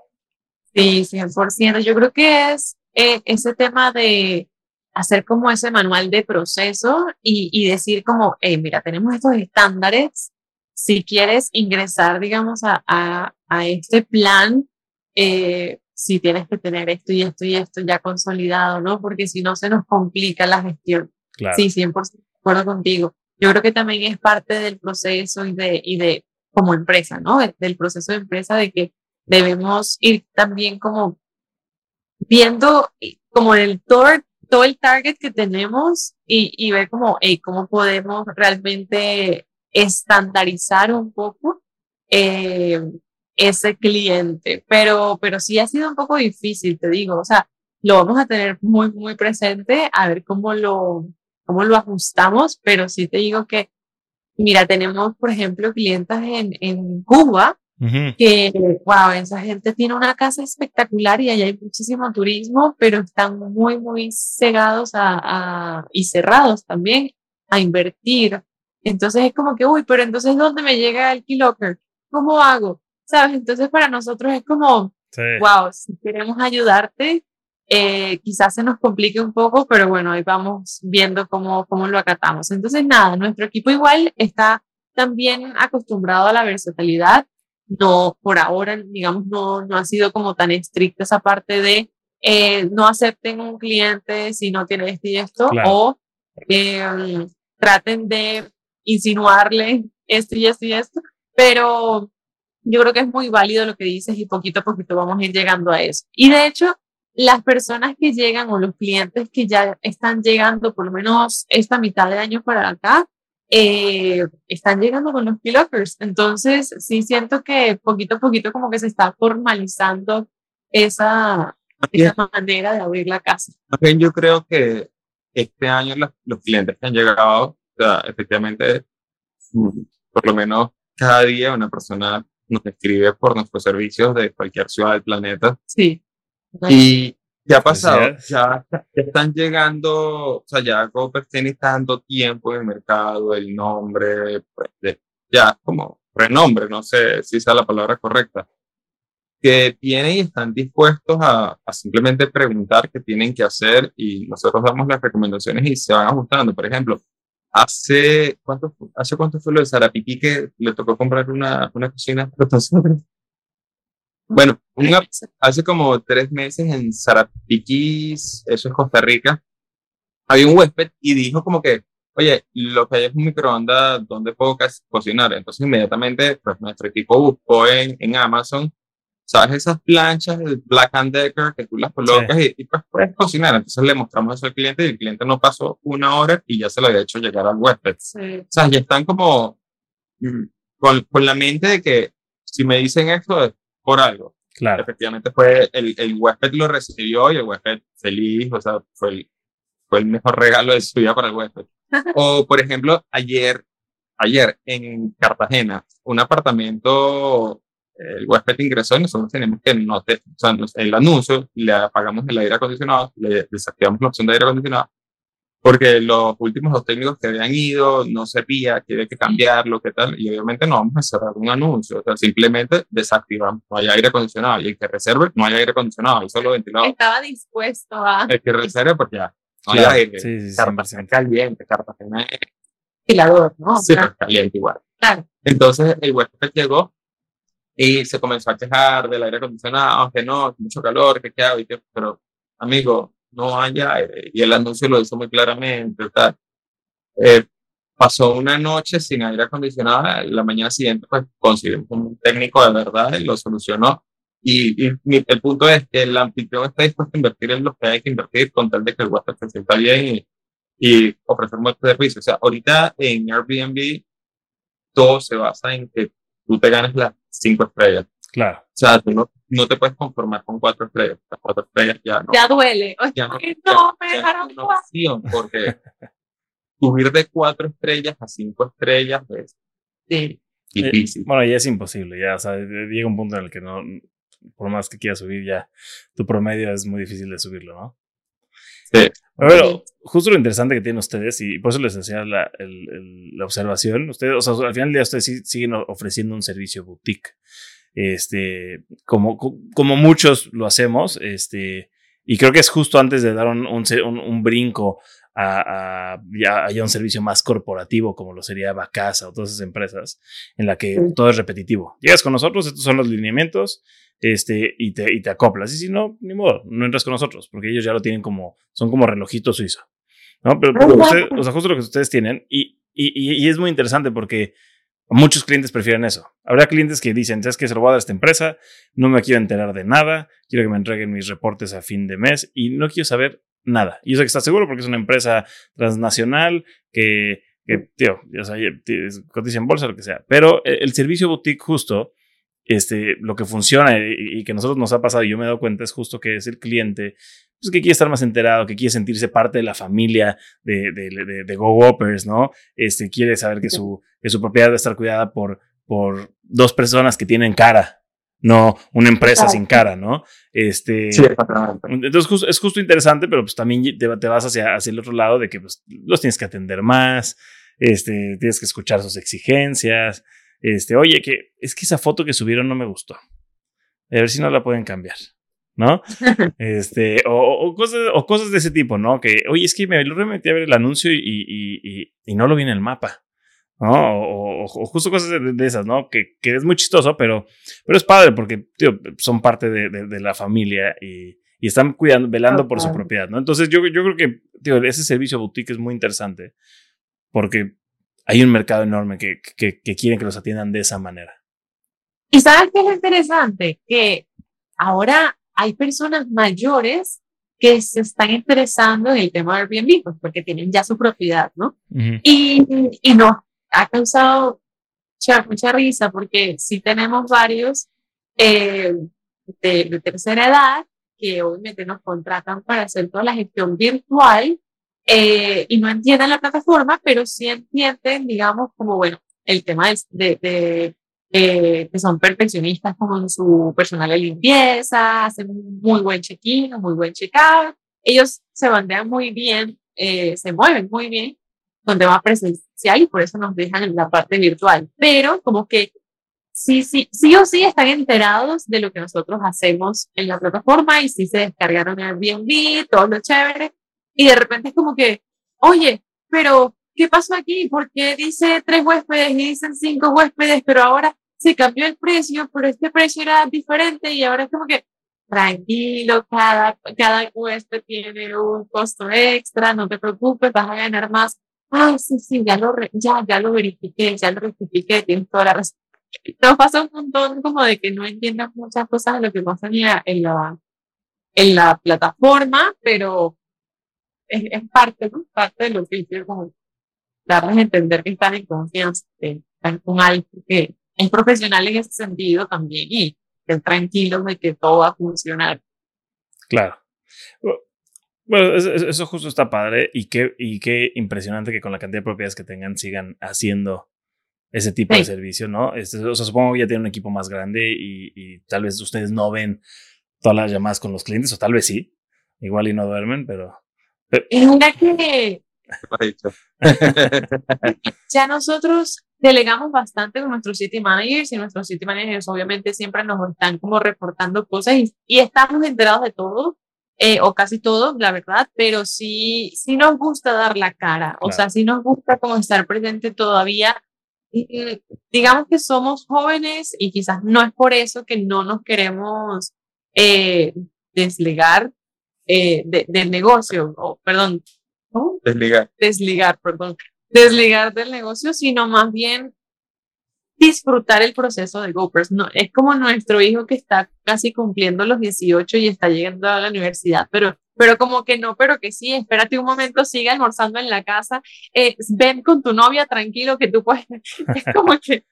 Sí, 100%. Yo creo que es eh, ese tema de hacer como ese manual de proceso y, y decir como, hey, mira, tenemos estos estándares, si quieres ingresar, digamos, a, a, a este plan, eh, si tienes que tener esto y esto y esto ya consolidado, ¿no? Porque si no se nos complica la gestión. Claro. Sí, 100% de acuerdo contigo. Yo creo que también es parte del proceso y de, y de como empresa, ¿no? Del proceso de empresa de que debemos ir también como viendo como el todo todo el target que tenemos y, y ver cómo, hey, cómo podemos realmente estandarizar un poco eh, ese cliente. Pero, pero sí ha sido un poco difícil, te digo. O sea, lo vamos a tener muy, muy presente, a ver cómo lo, cómo lo ajustamos, pero sí te digo que, mira, tenemos, por ejemplo, clientes en, en Cuba Uh -huh. que, wow, esa gente tiene una casa espectacular y allá hay muchísimo turismo, pero están muy, muy cegados a, a, y cerrados también a invertir. Entonces es como que, uy, pero entonces ¿dónde me llega el Keylocker? ¿Cómo hago? ¿Sabes? Entonces para nosotros es como, sí. wow, si queremos ayudarte, eh, quizás se nos complique un poco, pero bueno, ahí vamos viendo cómo, cómo lo acatamos. Entonces nada, nuestro equipo igual está también acostumbrado a la versatilidad no, por ahora, digamos, no, no ha sido como tan estricta esa parte de eh, no acepten un cliente si no tiene esto y esto, claro. o eh, traten de insinuarle esto y esto y esto, pero yo creo que es muy válido lo que dices y poquito a poquito vamos a ir llegando a eso. Y de hecho, las personas que llegan o los clientes que ya están llegando, por lo menos esta mitad de año para acá, eh, están llegando con los P-Lockers. Entonces, sí siento que poquito a poquito como que se está formalizando esa, esa manera de abrir la casa. También yo creo que este año los, los clientes que han llegado, o sea, efectivamente, mm, por lo menos cada día una persona nos escribe por nuestros servicios de cualquier ciudad del planeta. Sí. Y ¿qué ha pasado? Ya, ya están llegando, o sea, ya Cooper tiene tanto tiempo en el mercado, el nombre, pues, de- ya como renombre, no sé si es la palabra correcta, que vienen y están dispuestos a, a simplemente preguntar qué tienen que hacer y nosotros damos las recomendaciones y se van ajustando. Por ejemplo, hace cuánto, hace cuánto fue lo de Sarapiquí que le tocó comprar una, una cocina para nosotros. Bueno, una, hace como tres meses en Sarapiquís, eso es Costa Rica, había un huésped y dijo como que, oye, lo que hay es un microondas, ¿dónde puedo cocinar? Entonces inmediatamente, pues nuestro equipo buscó en, en Amazon, ¿sabes? Esas planchas de Black and Decker que tú las colocas y, y, pues puedes cocinar. Entonces le mostramos eso al cliente y el cliente no pasó una hora y ya se lo había hecho llegar al huésped. Sí. O sea, ya están como mm, con, con la mente de que si me dicen esto es por algo. Claro. Efectivamente fue el, el huésped lo recibió y el huésped feliz, o sea, fue el, fue el mejor regalo de su vida para el huésped. O, por ejemplo, ayer, ayer en Cartagena, un apartamento, el huésped ingresó y nosotros tenemos que no te, o sea, el anuncio, le apagamos el aire acondicionado, le desactivamos la opción de aire acondicionado, porque los últimos dos técnicos que habían ido no servía, que había que cambiarlo, qué tal, y obviamente no vamos a cerrar un anuncio, o sea, simplemente desactivamos, no hay aire acondicionado, y el que reserve, no hay aire acondicionado, hay solo ventilador. Estaba dispuesto a El que reserve, porque ya, no Claro. hay aire. Sí, sí, sí, Cartagena 100%. caliente, Cartagena ventilador, ¿no? sí, Claro, caliente igual. claro. Entonces el huésped llegó y se comenzó a quejar del aire acondicionado, que no, mucho calor, que qué hago, y que, pero amigo, no hay aire. Y el anuncio lo hizo muy claramente. Eh, pasó una noche sin aire acondicionado, la mañana siguiente pues conseguimos un técnico de verdad y lo solucionó. Y, el punto es que el anfitrión está dispuesto a invertir en lo que hay que invertir con tal de que el huésped se sienta bien y, y ofrecer un buen servicio. O sea, ahorita en Airbnb todo se basa en que tú te ganes las cinco estrellas. Claro. O sea, tú no, no te puedes conformar con cuatro estrellas. Las cuatro estrellas ya no. Ya duele. Oye, ya no, ¿por qué ya- no me dejaron una opción, porque subir de cuatro estrellas a cinco estrellas es Sí. difícil. Bueno, ya es imposible, ya, o sea, llega un punto en el que no, por más que quieras subir, ya tu promedio es muy difícil de subirlo, ¿no? Sí. Pero justo lo interesante que tienen ustedes, y por eso les hacía la, el- el- la observación, ustedes, o sea, al final del día ustedes sí siguen o- ofreciendo un servicio boutique, este, como, co- como muchos lo hacemos, este, y creo que es justo antes de dar un, un, un- brinco a, a ya haya un servicio más corporativo como lo sería Bacasa o todas esas empresas en la que Sí. todo es repetitivo. Llegas con nosotros, estos son los lineamientos, este, y te, y te acoplas. Y si no, ni modo, no entras con nosotros, porque ellos ya lo tienen como, son como relojito suizo. ¿no? Pero, pero usted- o sea, justo lo que ustedes tienen, y, y- y es muy interesante porque muchos clientes prefieren eso. Habrá clientes que dicen, ¿sabes qué? Se lo voy a dar esta empresa, no me quiero enterar de nada, quiero que me entreguen mis reportes a fin de mes y no quiero saber nada. Y sé que está seguro porque es una empresa transnacional que, que tío, ya t- cotiza en bolsa, lo que sea. Pero el, el servicio boutique justo, este, lo que funciona y, y que a nosotros nos ha pasado y yo me he dado cuenta es justo que es el cliente pues, que quiere estar más enterado, que quiere sentirse parte de la familia de, de, de, de Go Whoppers, ¿no? Este, quiere saber que su, que su propiedad va a estar cuidada por, por dos personas que tienen cara, no una empresa Claro. sin cara, ¿no? Este, Sí, exactamente. entonces justo- es justo interesante, pero pues también te, te vas hacia, hacia el otro lado de que pues, los tienes que atender más, este, tienes que escuchar sus exigencias, este, oye, que es que esa foto que subieron no me gustó. A ver si no la pueden cambiar, ¿no? Este, o, cosas, o cosas de ese tipo, ¿no? Que, oye, es que me lo metí a ver el anuncio y, y, y, y no lo vi en el mapa, ¿no? O, o- o justo cosas de, de esas, ¿no? Que, que es muy chistoso, pero, pero es padre porque, tío, son parte de, de- de la familia y, y están cuidando, velando por su propiedad, ¿no? Entonces yo, yo creo que, tío, ese servicio boutique es muy interesante porque hay un mercado enorme que, que, que quieren que los atiendan de esa manera. Y sabes qué es lo interesante? Que ahora hay personas mayores que se están interesando en el tema de Airbnb, pues porque tienen ya su propiedad, ¿no? y, y nos ha causado mucha, mucha risa porque sí tenemos varios eh, de, tercera edad que obviamente nos contratan para hacer toda la gestión virtual eh, y no entienden la plataforma, pero sí entienden, digamos, como, bueno, el tema de, de, eh, que son perfeccionistas como en su personal de limpieza, hacen un muy buen check-in, muy buen check-out. Ellos se bandean muy bien, eh, se mueven muy bien con tema presencial y por eso nos dejan en la parte virtual. Pero como que sí, sí, sí o sí están enterados de lo que nosotros hacemos en la plataforma y sí se descargaron Airbnb, todo lo chévere. Y de repente es como que, oye, pero ¿qué pasó aquí? ¿Por qué dice tres huéspedes y dicen cinco huéspedes, pero ahora se cambió el precio, pero este precio era diferente y ahora es como que, tranquilo, cada, cada huésped tiene un costo extra, no te preocupes, vas a ganar más. Ah, sí, sí, ya lo, ya, ya lo verifiqué, ya lo rectifiqué, tienes toda la razón nos pasa un montón como de que no entiendas muchas cosas de lo que pasa en la, en la plataforma, pero es, parte, ¿no? Parte de lo que quiero como darles a entender que están en confianza, que están con alguien que es profesional en ese sentido también y estén tranquilos de que todo va a funcionar. Claro. Bueno, eso justo está padre y qué, y qué impresionante que con la cantidad de propiedades que tengan sigan haciendo ese tipo de servicio, ¿no? Este, o sea, supongo que ya tiene un equipo más grande y, y, tal vez ustedes no ven todas las llamadas con los clientes, o tal vez sí, igual y no duermen, pero... Mira que ya nosotros delegamos bastante con nuestros city managers y nuestros city managers obviamente siempre nos están como reportando cosas y, y estamos enterados de todo, eh, o casi todo, la verdad, pero sí, sí nos gusta dar la cara, o sea, sí nos gusta como estar presente todavía. Digamos que somos jóvenes y quizás no es por eso que no nos queremos eh, desligar eh, del negocio, o perdón, desligar. Desligar, perdón. Desligar del negocio, sino más bien disfrutar el proceso de GoPers. No, es como nuestro hijo que está casi cumpliendo los 18 y está llegando a la universidad, pero pero como que no, pero que sí, espérate un momento, sigue almorzando en la casa, eh, ven con tu novia tranquilo que tú puedes, es como que...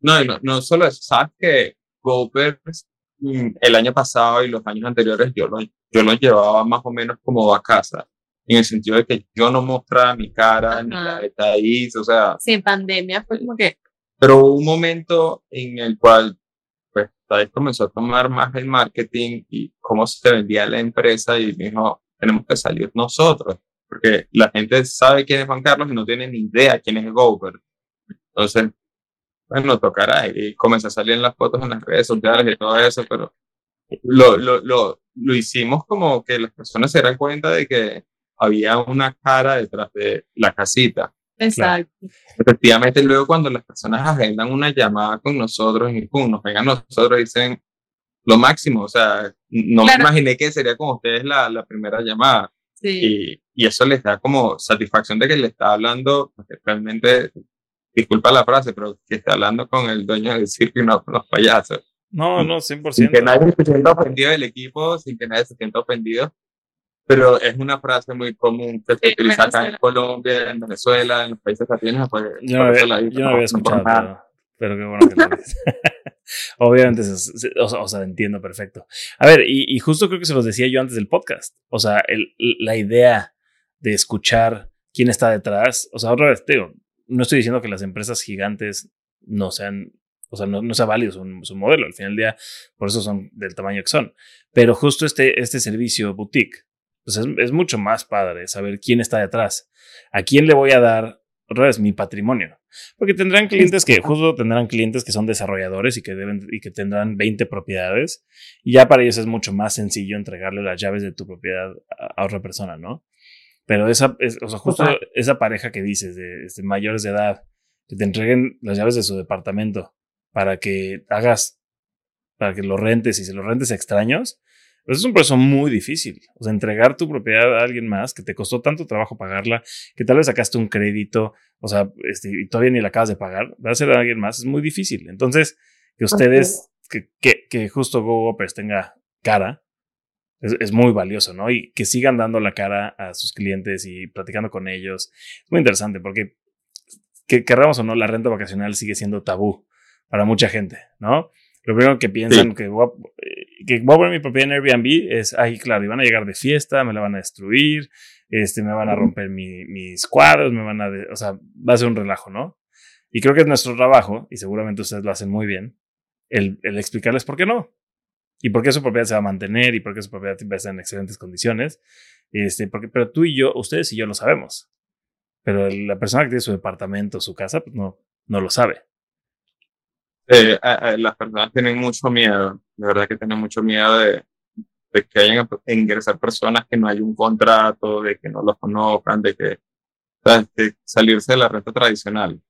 No, no, no solo eso, sabes que GoPers mm, el año pasado y los años anteriores yo lo, yo lo llevaba más o menos como a casa, en el sentido de que yo no mostraba mi cara, ni la de o sea... Sin pandemia fue como que... Pero hubo un momento en el cual Thais comenzó a tomar más el marketing y cómo se vendía la empresa y dijo, tenemos que salir nosotros, porque la gente sabe quién es Juan Carlos y no tiene ni idea quién es Gober. Entonces, bueno, tocará y comenzó a salir en las fotos en las redes sociales y todo eso, pero lo, lo, lo, lo hicimos como que las personas se dieran cuenta de que había una cara detrás de la casita. Exacto. Efectivamente, luego cuando las personas agendan una llamada con nosotros y pum, nos vengan nosotros dicen lo máximo, o sea, no me imaginé que sería con ustedes la, la primera llamada. Sí. Y, y, eso les da como satisfacción de que le está hablando, realmente, disculpa la frase, pero que está hablando con el dueño del circo y no con los payasos. No, no, 100%. Sin que nadie se sienta ofendido del equipo, sin que nadie se sienta ofendido pero es una frase muy común que se utiliza acá en Colombia, en Venezuela, en los países latinos. Pues, yo, no había, yo no había escuchado, pero, qué bueno que lo dices. Obviamente, o, sea, entiendo perfecto. A ver, y, y, justo creo que se los decía yo antes del podcast. O sea, el, la idea de escuchar quién está detrás. O sea, otra vez, digo, no estoy diciendo que las empresas gigantes no sean, o sea, no, no sea válido su, su, modelo. Al final del día, por eso son del tamaño que son. Pero justo este, este servicio boutique pues es, mucho más padre saber quién está detrás. ¿A quién le voy a dar otra vez mi patrimonio? Porque tendrán clientes que, justo tendrán clientes que son desarrolladores y que deben y que tendrán 20 propiedades. Y ya para ellos es mucho más sencillo entregarle las llaves de tu propiedad a, otra persona, ¿no? Pero esa, o sea, justo esa pareja que dices de, este, mayores de edad, que te entreguen las llaves de su departamento para que hagas, para que lo rentes y se lo rentes a extraños, pues es un proceso muy difícil. O sea, entregar tu propiedad a alguien más que te costó tanto trabajo pagarla, que tal vez sacaste un crédito, o sea, este, y todavía ni la acabas de pagar, dársela a alguien más es muy difícil. Entonces, que ustedes, que, que, que justo GoGopers tenga cara es, muy valioso, ¿no? Y que sigan dando la cara a sus clientes y platicando con ellos. Es muy interesante porque, que querramos o no, la renta vacacional sigue siendo tabú para mucha gente, ¿no? Lo primero que piensan que, voy a, que voy a poner mi propiedad en Airbnb es, ay, claro, y van a llegar de fiesta, me la van a destruir, este, me van a romper mis cuadros, me van a, o sea, va a ser un relajo, ¿no? Y creo que es nuestro trabajo, y seguramente ustedes lo hacen muy bien, el, el explicarles por qué no y por qué su propiedad se va a mantener y por qué su propiedad va a estar en excelentes condiciones. Este, porque, pero tú y yo, ustedes y yo lo sabemos. Pero la persona que tiene su departamento, su casa, pues no, no lo sabe. Eh, las personas tienen mucho miedo, de verdad que tienen mucho miedo de, de que hayan a ingresar personas que no hay un contrato, de que no los conozcan, de que de salirse de la renta tradicional.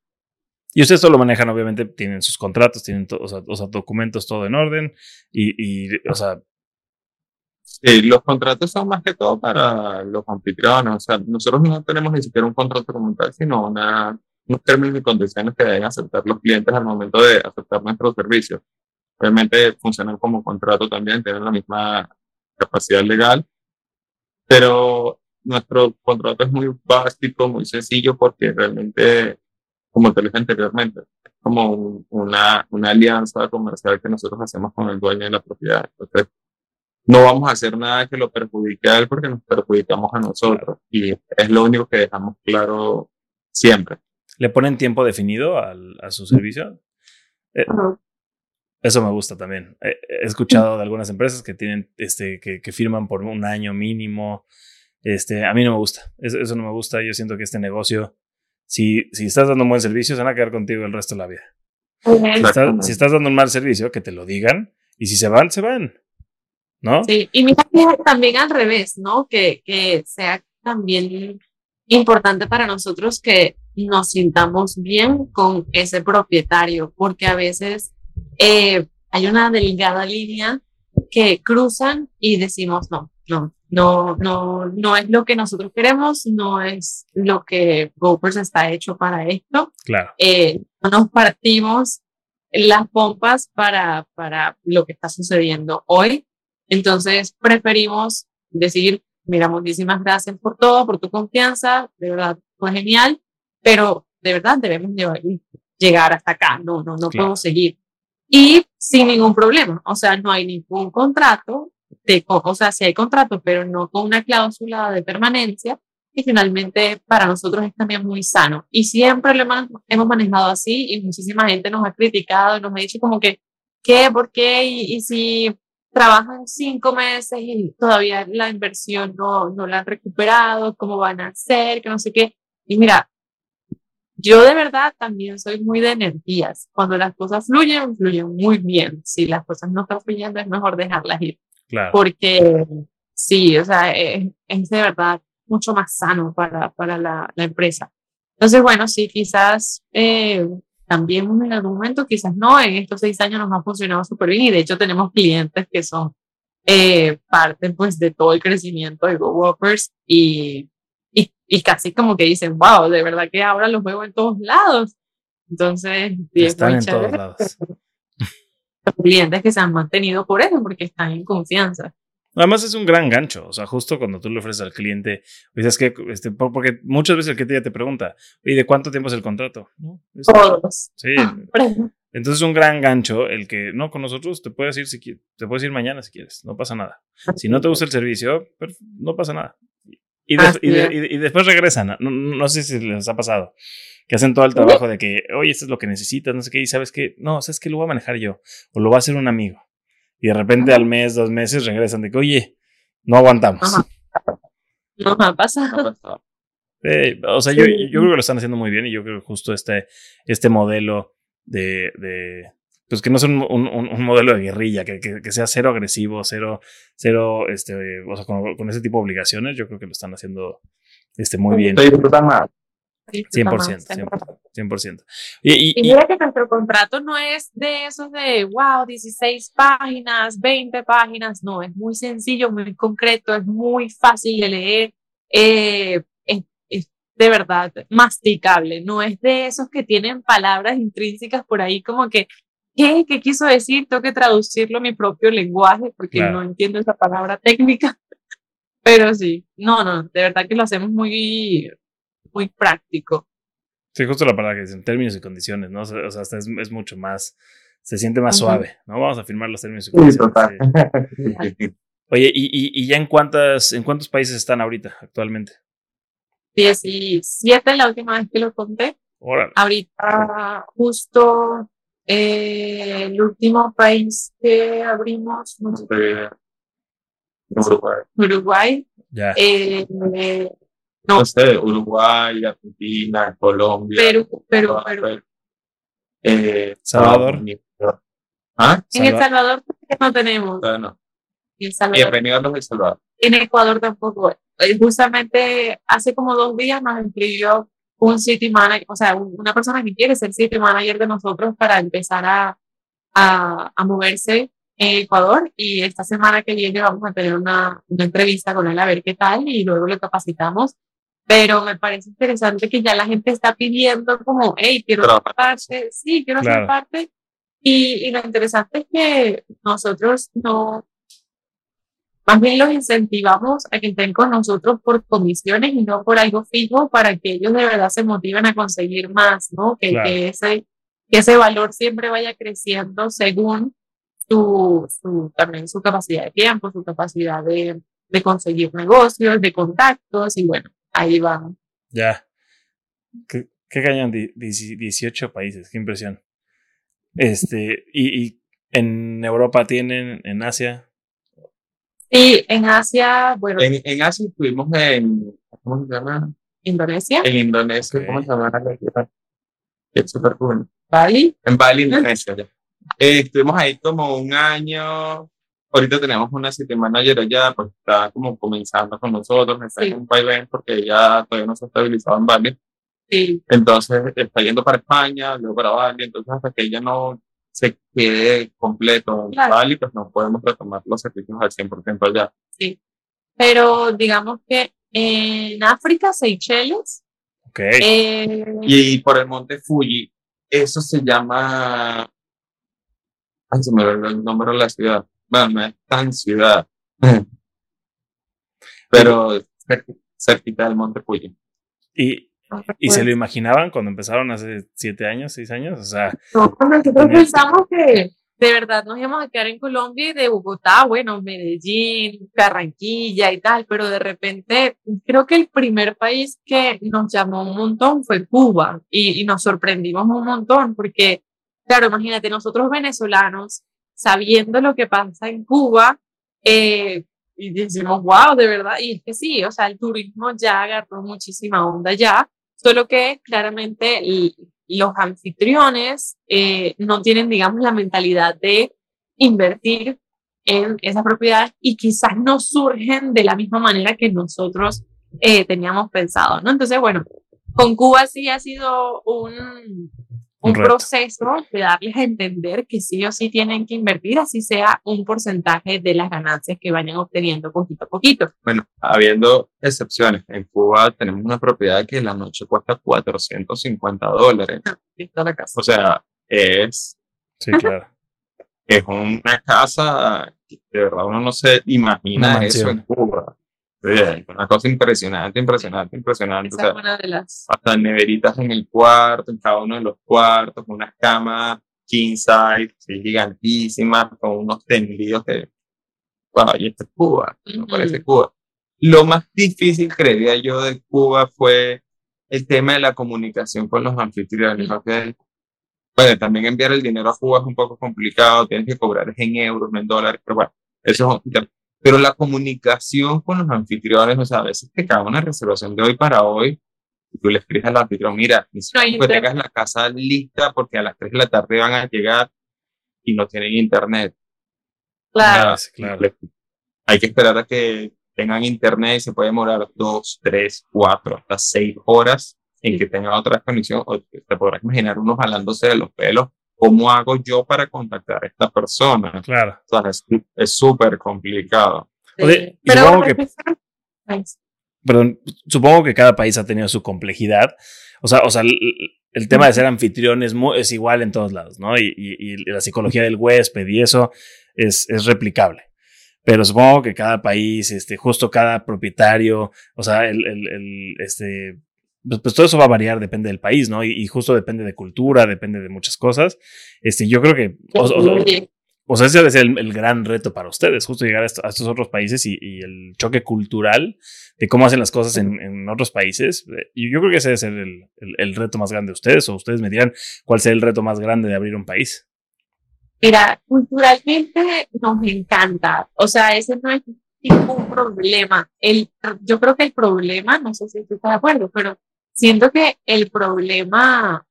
Y ustedes todo lo manejan, obviamente, tienen sus contratos, tienen o sea, documentos todo en orden y, y, o sea... Sí, los contratos son más que todo para los anfitriones, o sea, nosotros no tenemos ni siquiera un contrato como tal, sino una, unos términos y condiciones que deben aceptar los clientes al momento de aceptar nuestros servicios. Obviamente funcionan como contrato también, tienen la misma capacidad legal, pero nuestro contrato es muy básico, muy sencillo, porque realmente como te dije anteriormente, como una, una alianza comercial que nosotros hacemos con el dueño de la propiedad. Entonces, no vamos a hacer nada que lo perjudique a él porque nos perjudicamos a nosotros. Y es lo único que dejamos claro siempre. ¿Le ponen tiempo definido al, a su servicio? Eh, eso me gusta también. he escuchado de algunas empresas que tienen, este, que, que, firman por un año mínimo. Este, a mí no me gusta. Eso, eso no me gusta. Yo siento que este negocio si, si estás dando un buen servicio, se van a quedar contigo el resto de la vida. Si, estás, dando un mal servicio, que te lo digan. Y si se van, se van. ¿No? Sí, y mira también al revés, ¿no? Que, que sea también importante para nosotros que nos sintamos bien con ese propietario, porque a veces eh, hay una delgada línea que cruzan y decimos, no, no, no, no, no es lo que nosotros queremos, no es lo que GoPers está hecho para esto. Claro. Eh, no nos partimos las pompas para, para lo que está sucediendo hoy. Entonces preferimos decir, mira, muchísimas gracias por todo, por tu confianza, de verdad fue genial, pero de verdad debemos llegar hasta acá, no, no, no podemos seguir. Y sin ningún problema, o sea, no hay ningún contrato, de, o sea, si hay contrato, pero no con una cláusula de permanencia, y finalmente para nosotros es también muy sano. Y siempre lo hemos manejado así y muchísima gente nos ha criticado nos ha dicho como que, ¿qué? ¿Por qué? Y, y si trabajan cinco meses y todavía la inversión no, no la han recuperado, ¿cómo van a hacer? Que no sé qué. Y mira, yo de verdad también soy muy de energías. Cuando las cosas fluyen, fluyen muy bien. Si las cosas no están fluyendo, es mejor dejarlas ir. Porque sí, o sea, es, de verdad mucho más sano para, para la, la empresa. Entonces, bueno, sí, quizás eh, también en algún momento, quizás no, en estos seis años nos ha funcionado súper bien y de hecho tenemos clientes que son eh, parte pues de todo el crecimiento de GoWalkers y, y, y, casi como que dicen, wow, de verdad que ahora los veo en todos lados. Entonces, están en todos lados. clientes que se han mantenido por eso, porque están en confianza. Además es un gran gancho, o sea, justo cuando tú le ofreces al cliente, dices que, este, porque muchas veces el cliente ya te pregunta, ¿y de cuánto tiempo es el contrato? Todos. Sí. Entonces es un gran gancho el que, no, con nosotros te puedes ir si te puedes ir mañana si quieres, no pasa nada. Si no te gusta el servicio, no pasa nada. Y, y, después regresan, no, no sé si les ha pasado que hacen todo el trabajo de que, oye, esto es lo que necesitas, no sé qué, y sabes que, no, sabes que lo voy a manejar yo, o lo va a hacer un amigo. Y de repente al mes, dos meses regresan de que, oye, no aguantamos. No me ha pasado. Eh, o sea, yo, yo, creo que lo están haciendo muy bien y yo creo que justo este, este modelo de, de pues que no es un, un, modelo de guerrilla, que, que, sea cero agresivo, cero, cero, este, o sea, con, con, ese tipo de obligaciones, yo creo que lo están haciendo este, muy bien. 100%, 100%. Y, mira que nuestro contrato no es de esos de, wow, 16 páginas, 20 páginas, no, es muy sencillo, muy concreto, es muy fácil de leer, eh, es, de verdad masticable, no es de esos que tienen palabras intrínsecas por ahí como que ¿qué? ¿Qué quiso decir? Tengo que traducirlo a mi propio lenguaje porque Claro. no entiendo esa palabra técnica. Pero sí, no, no, de verdad que lo hacemos muy, muy práctico. Sí, justo la palabra que dicen, términos y condiciones, ¿no? O sea, hasta es, es mucho más, se siente más suave, ¿no? Vamos a firmar los términos y Sí, condiciones. total. sí. Oye, ¿y, y, y ya en cuántas, en cuántos países están ahorita actualmente? 17 la última vez que lo conté. Órale. Ahorita justo eh, el último país que abrimos, no sé, De Uruguay. Uruguay. Ya. eh, eh, No no, sé, Uruguay, Argentina, Colombia. Perú, Perú, Salvador, Perú. eh, Salvador. ¿Ah? En El Salva- Salvador no tenemos. No. En El Salvador Bienvenido a los Salvador. en Ecuador tampoco. Eh, Justamente hace como dos días nos inscribió un city manager, o sea, un- una persona que quiere ser city manager de nosotros para empezar a, a, a moverse en Ecuador. Y esta semana que viene vamos a tener una, una entrevista con él a ver qué tal y luego lo capacitamos. Pero me parece interesante que ya la gente está pidiendo como, hey, quiero ser parte, sí, quiero Claro. ser parte. Y, y lo interesante es que nosotros no, más bien los incentivamos a que estén con nosotros por comisiones y no por algo fijo para que ellos de verdad se motiven a conseguir más, ¿no? Que, Claro. que, ese, que ese valor siempre vaya creciendo según su, su, también su capacidad de tiempo, su capacidad de, de conseguir negocios, de contactos y bueno, ahí van. Ya. ¿Qué, qué cañón? Di- dieci- 18 países, qué impresión. Este, y, y en Europa tienen, en Asia. Y en Asia, bueno, En, en Asia estuvimos en, ¿cómo se llama? Indonesia, En Indonesia. ¿cómo se llama? la? Es súper cool. Bali, En Bali, Indonesia. ya. Eh, estuvimos ahí como un año. Ahorita tenemos una city manager allá, pues está como comenzando con nosotros, está Sí. en un vaivén porque ya todavía no se ha estabilizado en Bali. sí, Entonces está yendo para España, luego para Bali, entonces hasta que ella no se quede completo Claro. Bali, pues no podemos retomar los servicios al 100% allá. sí. Pero digamos que en África, Seychelles, Ok. eh, Y por el monte Fuji, eso se llama. Ay, se me olvidó el nombre de la ciudad. Bueno, no es tan ciudad. Pero cer- cerquita del monte Fuji. Y, ¿Y se pues, lo imaginaban cuando empezaron hace siete años, seis años? O sea, No, nosotros Tenía- pensamos que de verdad nos íbamos a quedar en Colombia y de Bogotá, bueno, Medellín, Barranquilla y tal, pero de repente creo que el primer país que nos llamó un montón fue Cuba y, y nos sorprendimos un montón porque, claro, imagínate, nosotros venezolanos, sabiendo lo que pasa en Cuba, eh, y decimos, wow, de verdad, y es que sí, o sea, el turismo ya agarró muchísima onda ya, solo que claramente los anfitriones eh, no tienen, digamos, la mentalidad de invertir en esas propiedades y quizás no surgen de la misma manera que nosotros eh, teníamos pensado, ¿no? Entonces, bueno, con Cuba sí ha sido un, Un reto. proceso de darles a entender que sí o sí tienen que invertir, así sea un porcentaje de las ganancias que vayan obteniendo poquito a poquito. Bueno, habiendo excepciones, en Cuba tenemos una propiedad que la noche cuesta 450 dólares. Listo, la casa. O sea, es, sí, claro. es una casa que de verdad uno no se imagina eso en Cuba. Sí, una cosa impresionante, impresionante, impresionante. O Esa sea, es una de las... hasta neveritas en el cuarto, en cada uno de los cuartos, unas camas king size, gigantísimas, con unos tendidos que, wow, y esto es Cuba, me Ujú. parece Cuba. Lo más difícil, creería yo, de Cuba fue el tema de la comunicación con los anfitriones, ¿ok? Bueno, también enviar el dinero a Cuba es un poco complicado, tienes que cobrar en euros, no en dólares, pero bueno, eso es. Pero la comunicación con los anfitriones, o sea, a veces te cae una reservación de hoy para hoy, y tú le escribes al anfitrión, mira, necesito que internet. tengas la casa lista porque a las 3 de la tarde van a llegar y no tienen internet. Claro. Nada, claro. le- Hay que esperar a que tengan internet y se puede demorar dos, tres, cuatro, hasta seis horas en que tengan otra conexión. O te te podrás imaginar uno jalándose de los pelos. ¿Cómo hago yo para contactar a esta persona? Claro. O sea, es es súper complicado. Oye, y Pero supongo que- Ay, Perdón, supongo que cada país ha tenido su complejidad. O sea, o sea, l- l- el tema de ser anfitrión es, es igual en todos lados, ¿no? Y, y, la psicología del huésped y eso es, es, replicable. Pero supongo que cada país, este, justo cada propietario, o sea, el, el, el este, pues, pues, todo eso va a variar, depende del país, ¿no? Y, justo depende de cultura, depende de muchas cosas. Este, yo creo que, o, sea, ese debe ser el, gran reto para ustedes, justo llegar a, estos, otros países y, y, el choque cultural de cómo hacen las cosas en, en otros países. Eh, y yo creo que ese debe ser el, el, reto más grande de ustedes, o ustedes me dirán cuál será el reto más grande de abrir un país. Mira, culturalmente nos encanta. O sea, ese no es ningún problema. El, yo creo que el problema, no sé si tú estás de acuerdo, pero siento que el problema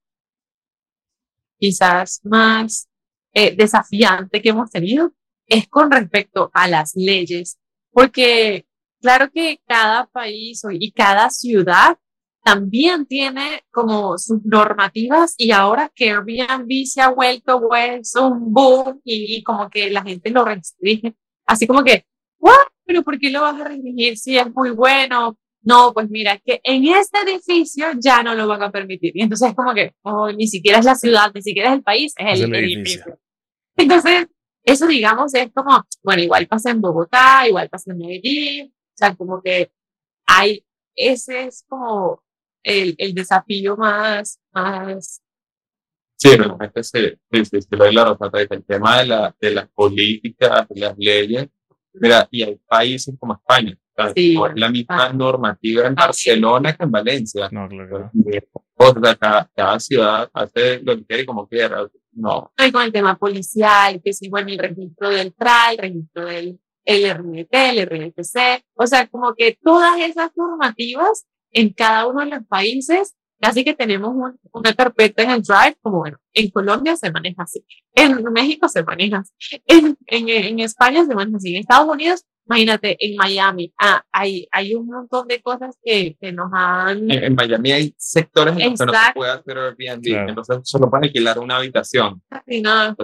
quizás más eh, desafiante que hemos tenido es con respecto a las leyes, porque claro que cada país y cada ciudad también tiene como sus normativas y ahora que Airbnb se ha vuelto pues, un boom y, como que la gente lo restringe, así como que, ¿what? ¿Pero por qué lo vas a restringir si es muy bueno? No, pues mira, que en este edificio ya no lo van a permitir. Y entonces es como que, oh, ni siquiera es la ciudad, ni siquiera es el país, es, el, edificio. Entonces, eso digamos es como, bueno, igual pasa en Bogotá, igual pasa en Medellín, o sea, como que hay, ese es como el, el desafío más, más. Sí, realmente sí, sí, sí, sí, claro, el tema de, la, de las políticas, de las leyes, mira, y hay países como España, Sí, es la misma normativa en Barcelona que en Valencia. No, claro. O sea, cada, cada, ciudad hace lo que quiere como quiera. No. Hay con el tema policial, que sí, bueno, el registro del TRAI, el registro del el RNT, el RNTC. O sea, como que todas esas normativas en cada uno de los países, casi que tenemos una carpeta en el Drive, como bueno, en Colombia se maneja así, en México se maneja así, en, en, en España se maneja así, en Estados Unidos Imagínate, en Miami ah, hay, hay un montón de cosas que, que nos han... En, Miami hay sectores en los que no se puede hacer Airbnb, entonces solo para alquilar una habitación. Sí, no.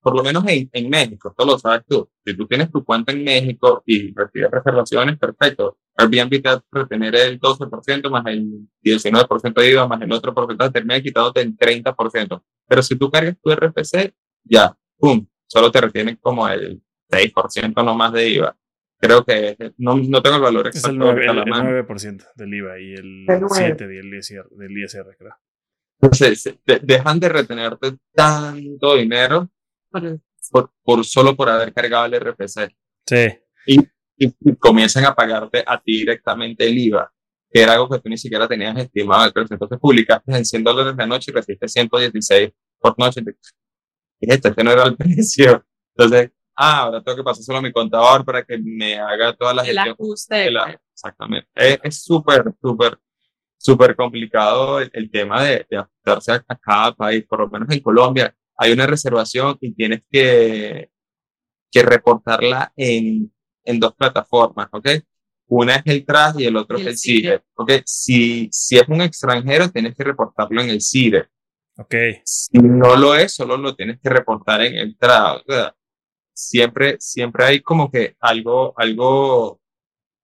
por lo menos en, en, México, esto lo sabes tú, si tú tienes tu cuenta en México y recibes reservaciones, perfecto. Airbnb te va a retener el 12% más el 19% de IVA más el otro porcentaje, termina quitándote el 30%. Pero si tú cargas tu RPC, ya, pum, solo te retienen como el 6% no más de IVA. Creo que no, no tengo el valor exacto. Es el 9%, el, 9 del IVA y el 7% del ISR, del ISR, creo. Entonces, dejan de retenerte tanto dinero por, por, solo por haber cargado el RPC. Sí. Y, y, comienzan a pagarte a ti directamente el IVA, que era algo que tú ni siquiera tenías estimado. Entonces publicaste en 100 dólares de noche y recibiste 116 por noche. Y este, este no era el precio. Entonces, ah, ahora tengo que pasar solo a mi contador para que me haga todas las gestiones. Pues. exactamente. Es súper, súper, súper complicado el, tema de, de ajustarse a, cada país, por lo menos en Colombia. Hay una reservación y tienes que, que reportarla en, en dos plataformas, ¿ok? Una es el TRAS y el otro es el CIDE, ¿ok? Si, si es un extranjero, tienes que reportarlo en el CIDE. Ok. Si no lo es, solo lo tienes que reportar en el TRAS siempre, siempre hay como que algo, algo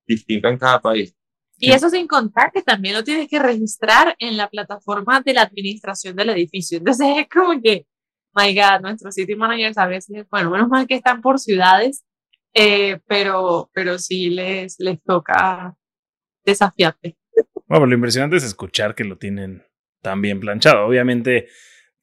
distinto en cada país. Y eso sin contar que también lo tienes que registrar en la plataforma de la administración del edificio. Entonces es como que, my God, nuestros city managers a veces, bueno, menos mal que están por ciudades, eh, pero, pero sí les, les toca desafiarte. Bueno, lo impresionante es escuchar que lo tienen tan bien planchado. Obviamente,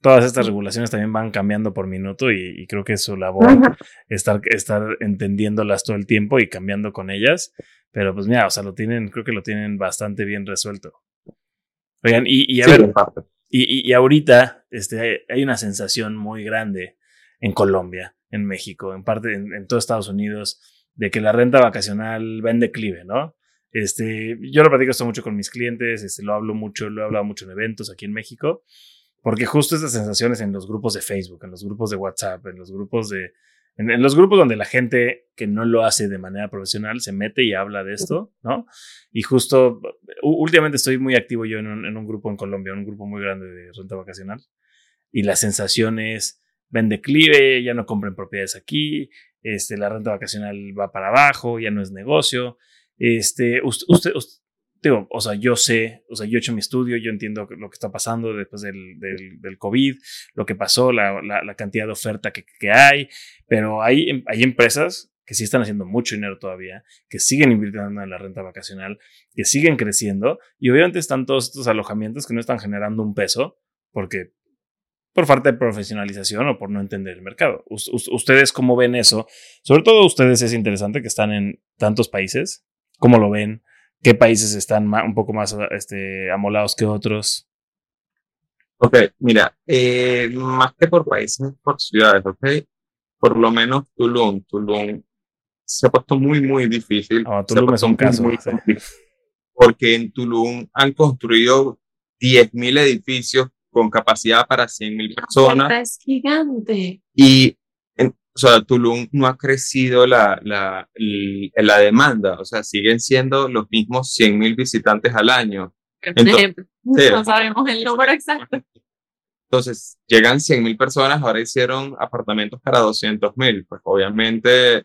todas estas regulaciones también van cambiando por minuto y, creo que es su labor estar, estar entendiéndolas todo el tiempo y cambiando con ellas. Pero pues mira, o sea, lo tienen, creo que lo tienen bastante bien resuelto. Oigan, y, a ver, y, y, ahorita este, hay una sensación muy grande en Colombia, en México, en parte en, en todo Estados Unidos, de que la renta vacacional va en declive, ¿no? Este, yo lo platico esto mucho con mis clientes, este, lo hablo mucho, lo he hablado mucho en eventos aquí en México. Porque justo estas sensaciones en los grupos de Facebook, en los grupos de WhatsApp, en los grupos de... En, los grupos donde la gente que no lo hace de manera profesional se mete y habla de esto, ¿no? Y justo, últimamente estoy muy activo yo en un, en un grupo en Colombia, un grupo muy grande de renta vacacional. Y la sensación es, ven declive, ya no compren propiedades aquí, este, la renta vacacional va para abajo, ya no es negocio. Este, usted, usted, digo, o sea, yo sé, o sea, yo he hecho mi estudio, yo entiendo lo que está pasando después del, del, del COVID, lo que pasó, la, la, la cantidad de oferta que, que, hay, pero hay, hay empresas que sí están haciendo mucho dinero todavía, que siguen invirtiendo en la renta vacacional, que siguen creciendo, y obviamente están todos estos alojamientos que no están generando un peso, porque por falta de profesionalización o por no entender el mercado. ¿Ustedes cómo ven eso? Sobre todo ustedes es interesante que están en tantos países. ¿Cómo lo ven? ¿Qué países están un poco más este, amolados que otros? Ok, mira, eh, más que por países, por ciudades, ok. Por lo menos Tulum, Tulum se ha puesto muy, muy difícil. Oh, Tulum es un caso. Muy, porque en Tulum han construido 10.000 edificios con capacidad para 100.000 personas. Es gigante. Y, o sea, Tulum no ha crecido la, la, la demanda, o sea, siguen siendo los mismos 100.000 visitantes al año. Entonces, no sabemos el número exacto. Entonces, llegan 100.000 personas, ahora hicieron apartamentos para 200.000, pues obviamente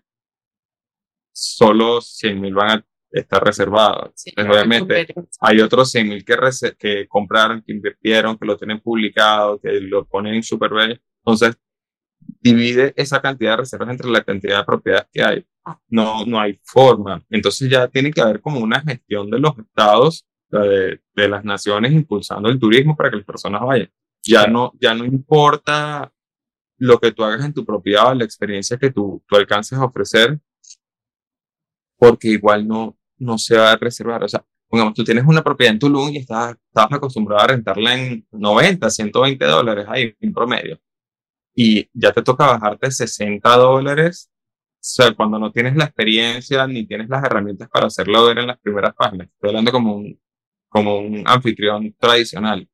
solo 100.000 van a está reservado. pues obviamente hay otros 100 mil que, que compraron, que invirtieron, que lo tienen publicado, que lo ponen en super Entonces, divide esa cantidad de reservas entre la cantidad de propiedades que hay. No, no hay forma. Entonces ya tiene que haber como una gestión de los estados, de, de las naciones, impulsando el turismo para que las personas vayan. Ya no, ya no importa lo que tú hagas en tu propiedad, la experiencia que tú, tú alcances a ofrecer, porque igual no, no se va a reservar. O sea, pongamos, tú tienes una propiedad en Tulum y estás, estabas acostumbrado a rentarla en 90, 120 dólares ahí en promedio. Y ya te toca bajarte 60 dólares. O sea, cuando no tienes la experiencia ni tienes las herramientas para hacerlo ver en las primeras páginas. Estoy hablando como un, como un anfitrión tradicional.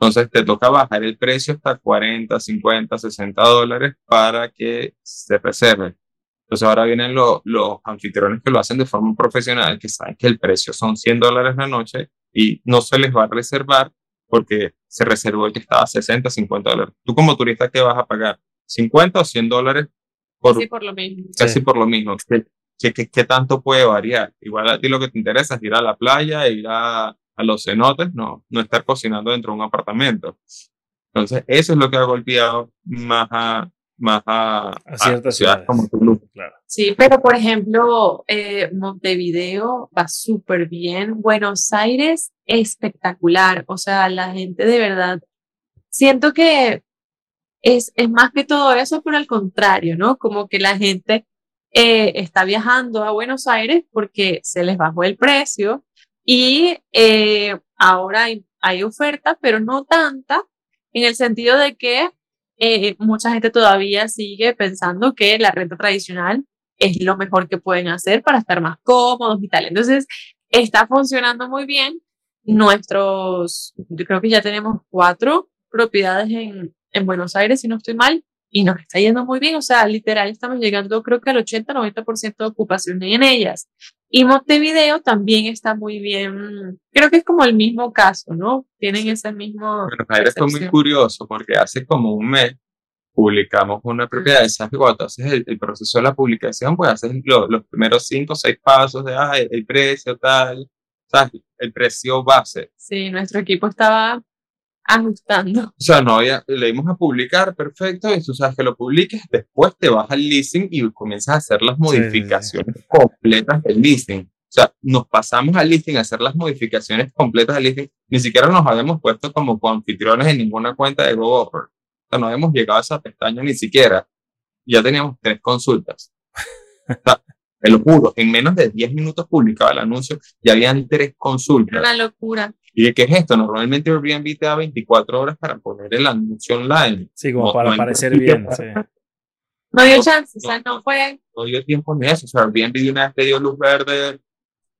Entonces te toca bajar el precio hasta 40, 50, 60 dólares para que se reserve. Entonces ahora vienen los anfitriones que lo hacen de forma profesional, que saben que el precio son 100 dólares la noche y no se les va a reservar porque se reservó el que estaba a 60, 50 dólares. Tú como turista, ¿qué vas a pagar? ¿50 o 100 dólares? Por, casi por lo mismo. Casi por lo mismo. ¿Qué, qué, qué tanto puede variar? Igual a ti lo que te interesa es ir a la playa, ir a, a los cenotes, no, no estar cocinando dentro de un apartamento. Entonces, eso es lo que ha golpeado más a, más a, ciertas ciudades como Claro. Sí, pero por ejemplo, eh, Montevideo va súper bien, Buenos Aires espectacular, o sea, la gente de verdad, siento que es, es más que todo eso, pero al contrario, ¿no? Como que la gente eh, está viajando a Buenos Aires porque se les bajó el precio y eh, ahora hay, hay oferta, pero no tanta, en el sentido de que eh, mucha gente todavía sigue pensando que la renta tradicional es lo mejor que pueden hacer para estar más cómodos y tal. Entonces, está funcionando muy bien. Nuestros, yo creo que ya tenemos cuatro propiedades en, en Buenos Aires, si no estoy mal, y nos está yendo muy bien. O sea, literal, estamos llegando creo que al 80-90% de ocupación en ellas. Y Montevideo también está muy bien. Creo que es como el mismo caso, ¿no? Tienen ese mismo. Buenos Aires fue muy curioso porque hace como un mes publicamos una propiedad de ¿sabes? Cuando haces el, proceso de la publicación, pues haces los primeros cinco o seis pasos de ah, el, precio tal, ¿sabes? El precio base. Sí, nuestro equipo estaba ajustando. O sea, no había, le dimos a publicar, perfecto, y tú sabes que lo publiques, después te vas al listing y comienzas a hacer las modificaciones completas del listing. O sea, nos pasamos al listing a hacer las modificaciones completas del listing. Ni siquiera nos habíamos puesto como anfitriones en ninguna cuenta de GoOffer. O sea, no habíamos llegado a esa pestaña ni siquiera. Ya teníamos tres consultas. O sea, te lo juro, en menos de 10 minutos publicaba el anuncio, ya habían tres consultas. Una locura. ¿Y de qué es esto? Normalmente Airbnb te da 24 horas para poner el anuncio online. Sí, como para aparecer bien. Sí. No dio chance, o sea, no fue. No dio tiempo ni eso. O sea, Airbnb de una vez te dio luz verde,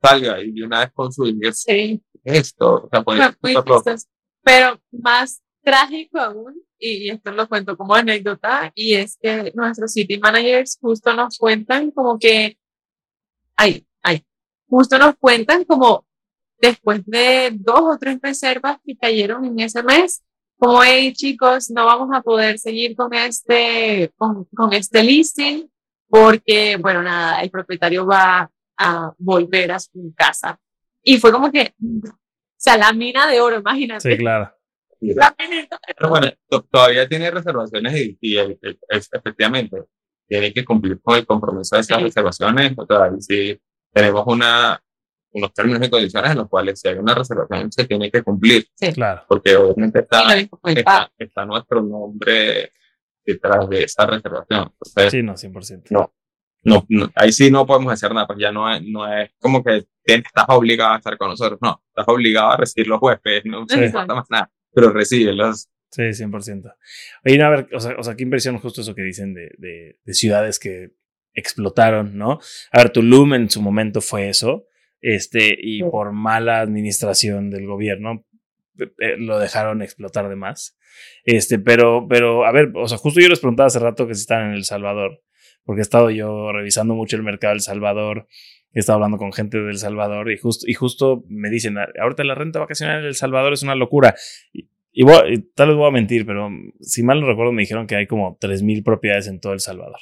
salga, y de una vez con su Sí. Esto, o sea, Pero más trágico aún, y esto lo cuento como anécdota, y es que nuestros city managers justo nos cuentan como que, ay, ay, justo nos cuentan como después de dos o tres reservas que cayeron en ese mes, como, hey chicos, no vamos a poder seguir con este, con, con este listing porque, bueno, nada, el propietario va a volver a su casa. Y fue como que, o sea, la mina de oro, imagínate. Sí, claro. La. Pero bueno, to- todavía tiene reservaciones y, y es- efectivamente tiene que cumplir con el compromiso de esas Sí. reservaciones. O sea, sí tenemos una, unos términos y condiciones en los cuales si hay una reservación se tiene que cumplir, Claro. porque obviamente está, está, está nuestro nombre detrás de esa reservación. Entonces, Sí, no, 100%. no, no, no, ahí sí no podemos hacer nada, porque ya no es, no es como que estás obligado a estar con nosotros, no, estás obligado a recibir los huéspedes, no Sí. se importa más nada, pero recíbelos. Sí, 100%. Oye, no, a ver, o sea, o sea, qué impresión justo eso que dicen de, de, de ciudades que explotaron, ¿no? A ver, Tulum en su momento fue eso, este, y por mala administración del gobierno eh, eh, lo dejaron explotar de más. Este, pero, pero, a ver, o sea, justo yo les preguntaba hace rato que si están en El Salvador, porque he estado yo revisando mucho el mercado del Salvador, he estado hablando con gente del Salvador y justo, y justo me dicen, ahorita la renta vacacional en El Salvador es una locura. Y, y voy- y tal vez voy a mentir, pero si mal no recuerdo me dijeron que hay como 3.000 propiedades en todo El Salvador.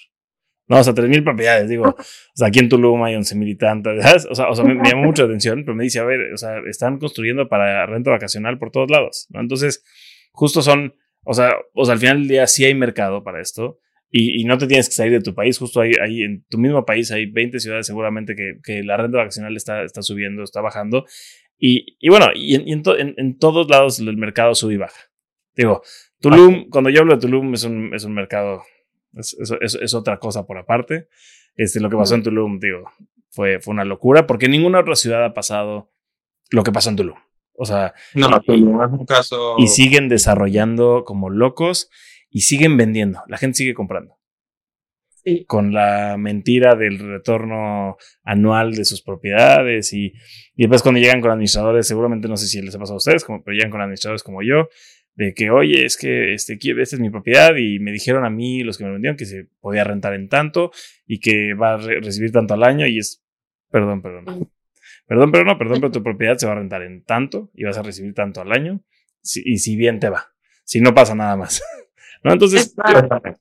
No, o sea, 3.000 propiedades, digo, o sea, aquí en Tulum hay 11.000 y tantas, ¿sabes? O sea, me, me llamó mucho la atención, pero me dice, a ver, o sea, están construyendo para renta vacacional por todos lados, ¿no? Entonces, justo son, o sea, o sea, al final del día sí hay mercado para esto y, no te tienes que salir de tu país, justo ahí, ahí en tu mismo país hay 20 ciudades seguramente que, que la renta vacacional está, está subiendo, está bajando y, y bueno, y, en- en todos lados el mercado sube y baja. Digo, Tulum, cuando yo hablo de Tulum es un, es un mercado, es, es, es- es otra cosa por aparte. Este, lo que pasó en Tulum, digo, fue, fue una locura porque ninguna otra ciudad ha pasado lo que pasó en Tulum. O sea, No, Y- Tulum es un caso. y siguen desarrollando como locos y siguen vendiendo. La gente sigue comprando. Sí. Con la mentira del retorno anual de sus propiedades y, y después cuando llegan con administradores, seguramente no sé si les ha pasado a ustedes, como, pero llegan con administradores como yo, de que, oye, es que este, aquí- esta es mi propiedad y me dijeron a mí, los que me lo vendieron, que se podía rentar en tanto y que va a re- recibir tanto al año y es, perdón, perdón. Perdón, pero no, perdón, pero tu propiedad se va a rentar en tanto y vas a recibir tanto al año si- y si bien te va, si no pasa nada más. ¿No? Entonces, Exacto. pero- pero-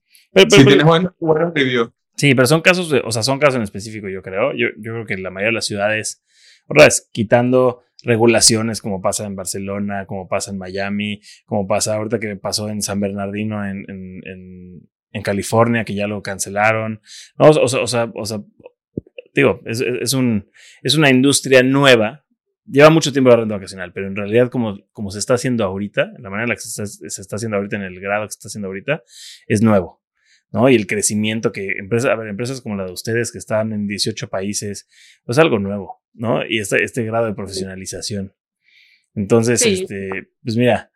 Si pero- tienes buenos, buenos reviews. Sí, pero son casos, de- o sea, son casos en específico, yo creo. Yo, yo creo que la mayoría de las ciudades, otra vez, quitando regulaciones como pasa en Barcelona, como pasa en Miami, como pasa ahorita que pasó en San Bernardino, en, en, en, California, que ya lo cancelaron. No, o, sea, o, sea, o sea, digo, es, un, es una industria nueva. Lleva mucho tiempo la renta vacacional, pero en realidad como, como se está haciendo ahorita, la manera en la que se está, se está haciendo ahorita, en el grado que se está haciendo ahorita, es nuevo. ¿no? Y el crecimiento que empresas, a ver, empresas como la de ustedes que están en 18 países, pues algo nuevo, ¿no? Y este, este grado de profesionalización. Entonces, Sí. este, pues mira,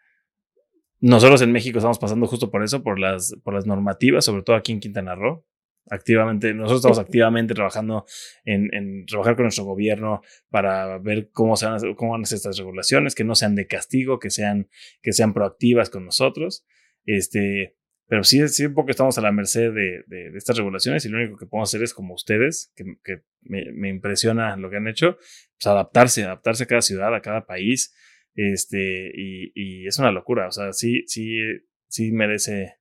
nosotros en México estamos pasando justo por eso, por las, por las normativas, sobre todo aquí en Quintana Roo. Activamente, nosotros estamos activamente trabajando en, en trabajar con nuestro gobierno para ver cómo, se van a, hacer- cómo van a ser estas regulaciones, que no sean de castigo, que sean, que sean proactivas con nosotros. Este, pero sí, sí, un poco estamos a la merced de, de- de estas regulaciones y lo único que podemos hacer es como ustedes, que, que me, me impresiona lo que han hecho, pues adaptarse, adaptarse a cada ciudad, a cada país. Este, y, y es una locura. O sea, sí, sí, sí merece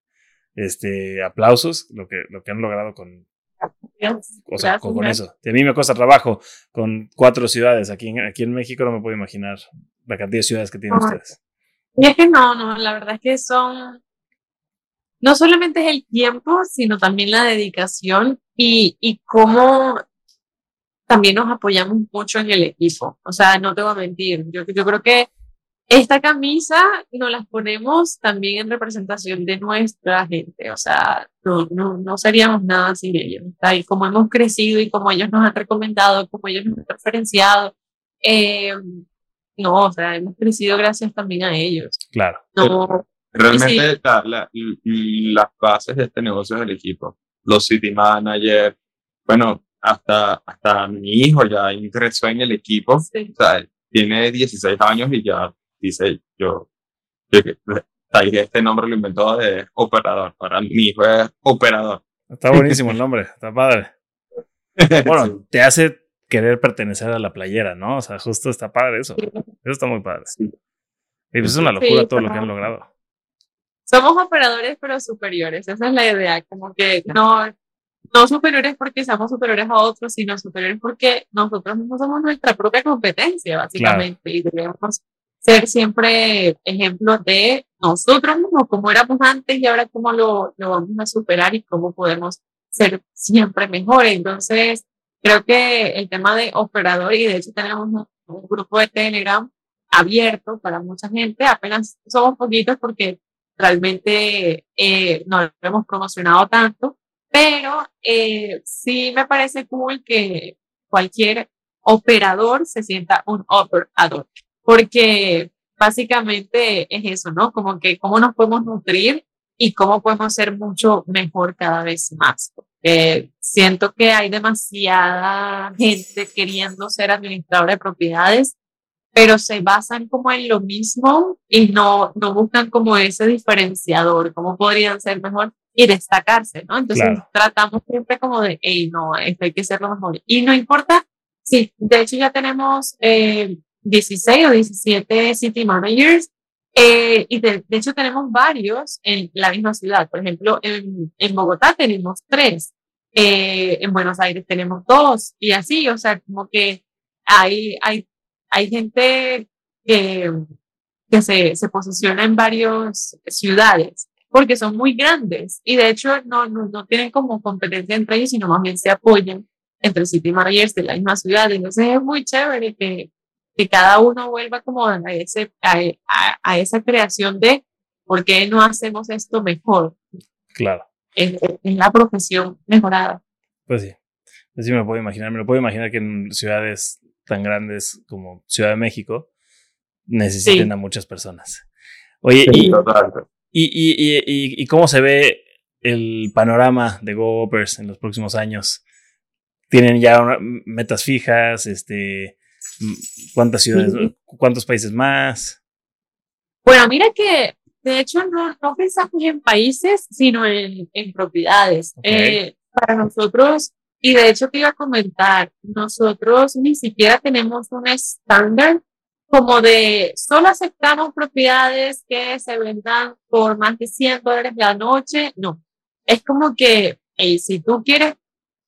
este aplausos lo que, lo que han logrado con, o sea, con, con eso. A mí me cuesta trabajo con cuatro ciudades. Aquí aquí en México no me puedo imaginar la cantidad de ciudades que tienen ustedes. Y es que no, no, la verdad es que son, no solamente es el tiempo, sino también la dedicación y, y cómo también nos apoyamos mucho en el equipo. O sea, no te voy a mentir, yo, yo creo que esta camisa nos las ponemos también en representación de nuestra gente. O sea, no, no, no seríamos nada sin ellos. Y como hemos crecido y como ellos nos han recomendado, como ellos nos han referenciado, eh, no, o sea, hemos crecido gracias también a ellos. Claro. No, Realmente la- la- y las bases de este negocio es el equipo. Los city managers, bueno, hasta, hasta mi hijo ya ingresó en el equipo. sí. O sea, tiene 16 años y ya dice, yo, yo este nombre lo inventó de operador. Para mi hijo es operador. Está buenísimo el nombre, está padre. Bueno, Sí. te hace querer pertenecer a la playera, ¿no? O sea, justo está padre eso. Eso está muy padre. Sí. Y pues es una locura Sí, todo lo que han logrado. Somos operadores, pero superiores. Esa es la idea. Como que no, no superiores porque seamos superiores a otros, sino superiores porque nosotros mismos somos nuestra propia competencia, básicamente, y debemos ser siempre ejemplos de nosotros mismos, como éramos antes y ahora cómo lo, lo vamos a superar y cómo podemos ser siempre mejores. Entonces, creo que el tema de operador, y de hecho tenemos un, grupo de Telegram abierto para mucha gente, apenas somos poquitos porque realmente eh, no lo hemos promocionado tanto, pero eh, sí me parece cool que cualquier operador se sienta un operador, porque básicamente es eso, ¿no? Como que cómo nos podemos nutrir y cómo podemos ser mucho mejor cada vez más. Porque siento que hay demasiada gente queriendo ser administradora de propiedades, pero se basan como en lo mismo y no, no buscan como ese diferenciador, cómo podrían ser mejor y destacarse, ¿no? Entonces tratamos siempre como de, hey, no, esto hay que ser lo mejor. Y no importa, sí, de hecho ya tenemos eh, 16 o 17 city managers eh, y de, hecho tenemos varios en la misma ciudad. Por ejemplo, en, en Bogotá tenemos tres, eh, en Buenos Aires tenemos dos y así, o sea, como que hay, hay, hay gente que, que se, se posiciona en varias ciudades porque son muy grandes y de hecho no, no, no tienen como competencia entre ellos, sino más bien se apoyan entre city managers de la misma ciudad. Entonces es muy chévere que, que cada uno vuelva como a, ese, a, a, esa creación de por qué no hacemos esto mejor. Claro. En, la profesión mejorada. Pues sí, pues sí me lo puedo imaginar. Me lo puedo imaginar que en ciudades tan grandes como Ciudad de México necesiten a muchas personas. Oye, y, y, y, y, cómo se ve el panorama de GoOpers en los próximos años? ¿Tienen ya metas fijas? Este, ¿Cuántas ciudades, cuántos países más? Bueno, mira que de hecho no, no pensamos en países, sino en, en propiedades. Eh, para nosotros, y de hecho te iba a comentar, nosotros ni siquiera tenemos un estándar como de solo aceptamos propiedades que se vendan por más de 100 dólares la noche. No, es como que si tú quieres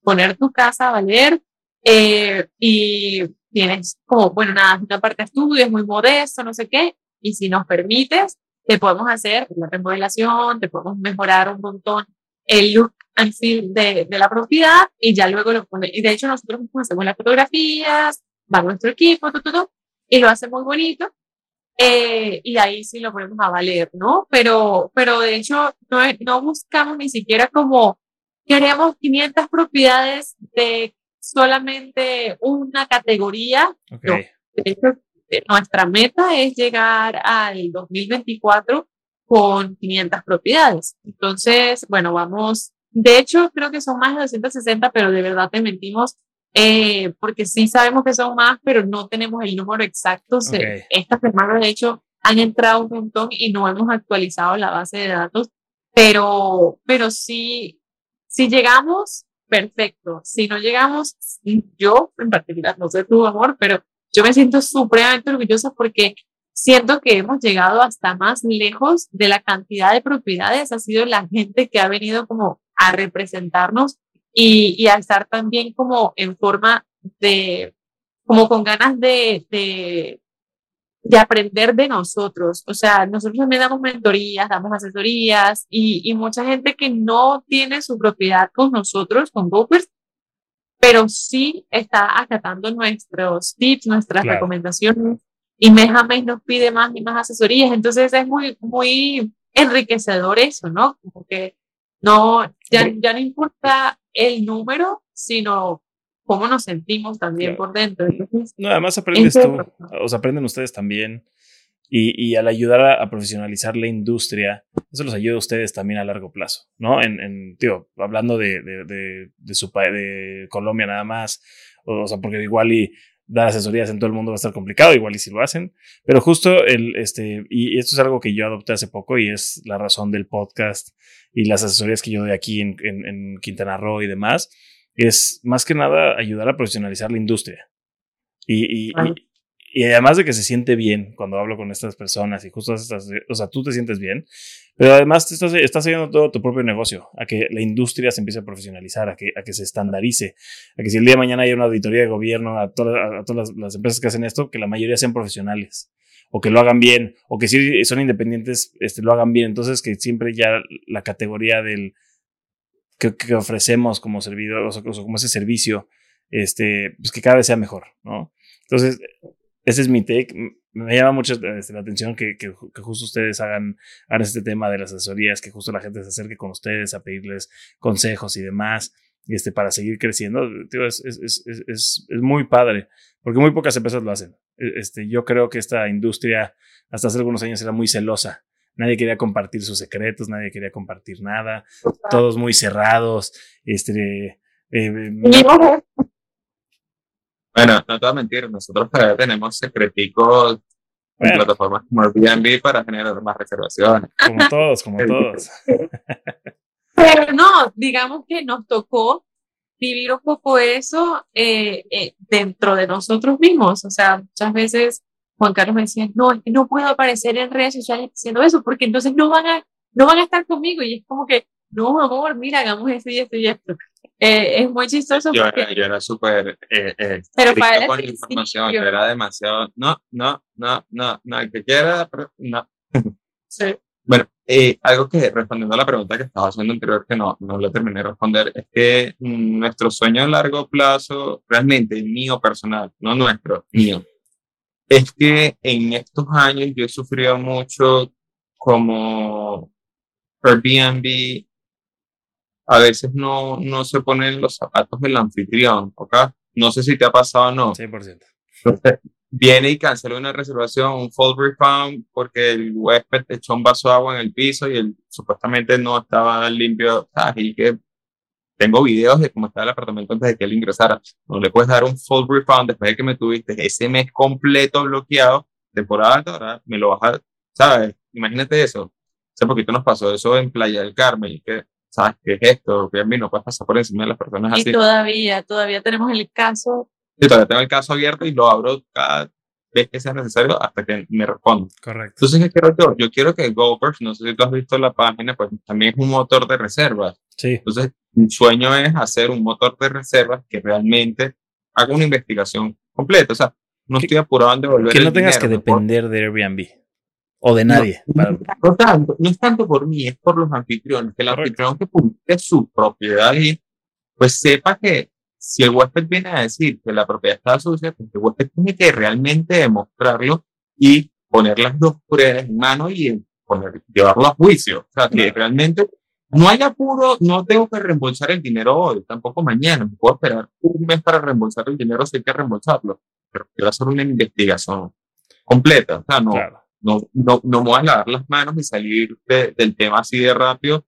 poner tu casa a valer eh, y tienes como, bueno, nada, una parte de estudio, es muy modesto, no sé qué, y si nos permites, te podemos hacer la remodelación, te podemos mejorar un montón el look and feel de, de la propiedad y ya luego lo ponemos. Y de hecho nosotros hacemos las fotografías, va nuestro equipo, todo, todo, y lo hace muy bonito. Eh, y ahí sí lo ponemos a valer, ¿no? Pero, pero de hecho no, no buscamos ni siquiera como queremos 500 propiedades de solamente una categoría. de hecho, nuestra meta es llegar al 2024 con 500 propiedades. Entonces, bueno, vamos, de hecho, creo que son más de 260, pero de verdad te mentimos, eh, porque sí sabemos que son más, pero no tenemos el número exacto. Esta semana, de hecho, han entrado un montón y no hemos actualizado la base de datos, pero, pero sí, si llegamos, perfecto. Si no llegamos, yo en particular, no sé tu amor, pero yo me siento supremamente orgullosa porque siento que hemos llegado hasta más lejos de la cantidad de propiedades. Ha sido la gente que ha venido como a representarnos y, y a estar también como en forma de, como con ganas de, de, de aprender de nosotros. O sea, nosotros también damos mentorías, damos asesorías y, y mucha gente que no tiene su propiedad con nosotros, con Goopers, pero sí está acatando nuestros tips, nuestras recomendaciones y mes a mes nos pide más y más asesorías. Entonces es muy, muy enriquecedor eso, ¿no? Como que no, ya, ya no importa el número, sino cómo nos sentimos también por dentro. no, además aprendes tú, o sea, aprenden ustedes también. Y, y al ayudar a, profesionalizar la industria, eso los ayuda a ustedes también a largo plazo, ¿no? En, en tío, hablando de, de, de, de su de Colombia nada más, o, sea, porque igual y dar asesorías en todo el mundo va a estar complicado, igual y si lo hacen, pero justo el, este, y esto es algo que yo adopté hace poco y es la razón del podcast y las asesorías que yo doy aquí en, en, en Quintana Roo y demás, es más que nada ayudar a profesionalizar la industria. Y, y, además de que se siente bien cuando hablo con estas personas y justo estas, o sea, tú te sientes bien, pero además te estás, estás haciendo todo tu propio negocio, a que la industria se empiece a profesionalizar, a que, a que se estandarice, a que si el día de mañana hay una auditoría de gobierno a todas, a todas las, empresas que hacen esto, que la mayoría sean profesionales o que lo hagan bien, o que si son independientes, este, lo hagan bien. Entonces, que siempre ya la categoría del que, que ofrecemos como servidor, o, sea, como ese servicio, este, pues que cada vez sea mejor, ¿no? Entonces, ese es mi take. Me llama mucho este, la atención que, que, justo ustedes hagan, hagan este tema de las asesorías, que justo la gente se acerque con ustedes a pedirles consejos y demás, este, para seguir creciendo. es, es, es, es, muy padre, porque muy pocas empresas lo hacen. E, este, yo creo que esta industria hasta hace algunos años era muy celosa. Nadie quería compartir sus secretos, nadie quería compartir nada, todos muy cerrados. Este, eh, bueno, no te voy a mentir, nosotros tenemos secreticos en plataformas como Airbnb para generar más reservaciones. Como todos, como todos. Pero no, digamos que nos tocó vivir un poco eso eh, eh, dentro de nosotros mismos. O sea, muchas veces Juan Carlos me decía, no, es que no puedo aparecer en redes sociales diciendo eso, porque entonces no van a, no van a estar conmigo. Y es como que, no, amor, mira, hagamos esto y esto y esto. Eh, es muy chistoso. Yo, porque... era, yo era súper. Eh, eh, pero para con la información, yo era demasiado. No, no, no, no, no, el que quiera, no. Sí. Bueno, algo que respondiendo a la pregunta que estaba haciendo anterior, que no, no le terminé de responder, es que nuestro sueño a largo plazo, realmente mío personal, no nuestro, mío, es que en estos años yo he sufrido mucho como Airbnb a veces no, no se ponen los zapatos del anfitrión, ¿ok? No sé si te ha pasado o no. 100%. viene y cancela una reservación, un full refund, porque el huésped echó un vaso de agua en el piso y él supuestamente no estaba limpio. Y que tengo videos de cómo estaba el apartamento antes de que él ingresara. No le puedes dar un full refund después de que me tuviste ese mes completo bloqueado, temporada alta, ¿verdad? Me lo vas a, ¿sabes? Imagínate eso. Hace poquito nos pasó eso en Playa del Carmen, y que ¿sabes qué es esto? Que a mí no puedes pasar por encima de las personas así. Y todavía, todavía tenemos el caso. Sí, todavía tengo el caso abierto y lo abro cada vez que sea necesario hasta que me respondan. Correcto. Entonces, ¿qué quiero yo? Yo quiero que GoPers, no sé si tú has visto la página, pues también es un motor de reservas. Sí. Entonces, mi sueño es hacer un motor de reservas que realmente haga una investigación completa. O sea, no estoy apurado en devolver Que no tengas que depender de Airbnb o de nadie. No, tanto, no es tanto por mí, es por los anfitriones, que el anfitrión que publique su propiedad y pues sepa que si el huésped viene a decir que la propiedad está sucia, pues el huésped tiene que realmente demostrarlo y poner las dos pruebas en mano y poner, llevarlo a juicio. O sea, que realmente no hay apuro, no tengo que reembolsar el dinero hoy, tampoco mañana. Me puedo esperar un mes para reembolsar el dinero si hay que reembolsarlo. Pero quiero hacer una investigación completa. O sea, no, no, no, no me voy a lavar las manos y salir del tema así de rápido,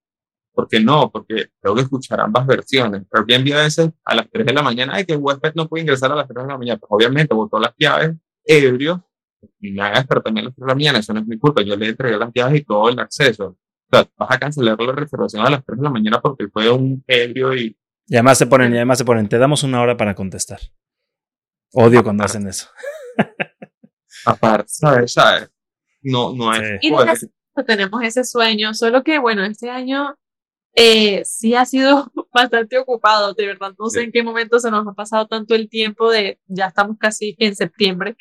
porque no, porque tengo que escuchar ambas versiones. Airbnb a veces a las 3 de la mañana, ay, que el huésped no puede ingresar a las 3 de la mañana. Pues obviamente botó las llaves, ebrio, y me haga despertar a las 3 de la mañana, eso no es mi culpa, yo le entregué las llaves y todo el acceso. O sea, vas a cancelar la reservación a las 3 de la mañana porque fue un ebrio y... Y además se ponen, y además se ponen, te damos una hora para contestar. Odio cuando hacen eso. Aparte, ¿sabes? ¿sabes? No, no es. Y tenemos ese sueño, solo que bueno, este año eh, sí ha sido bastante ocupado, de verdad, no sé en qué momento se nos ha pasado tanto el tiempo de, ya estamos casi en septiembre,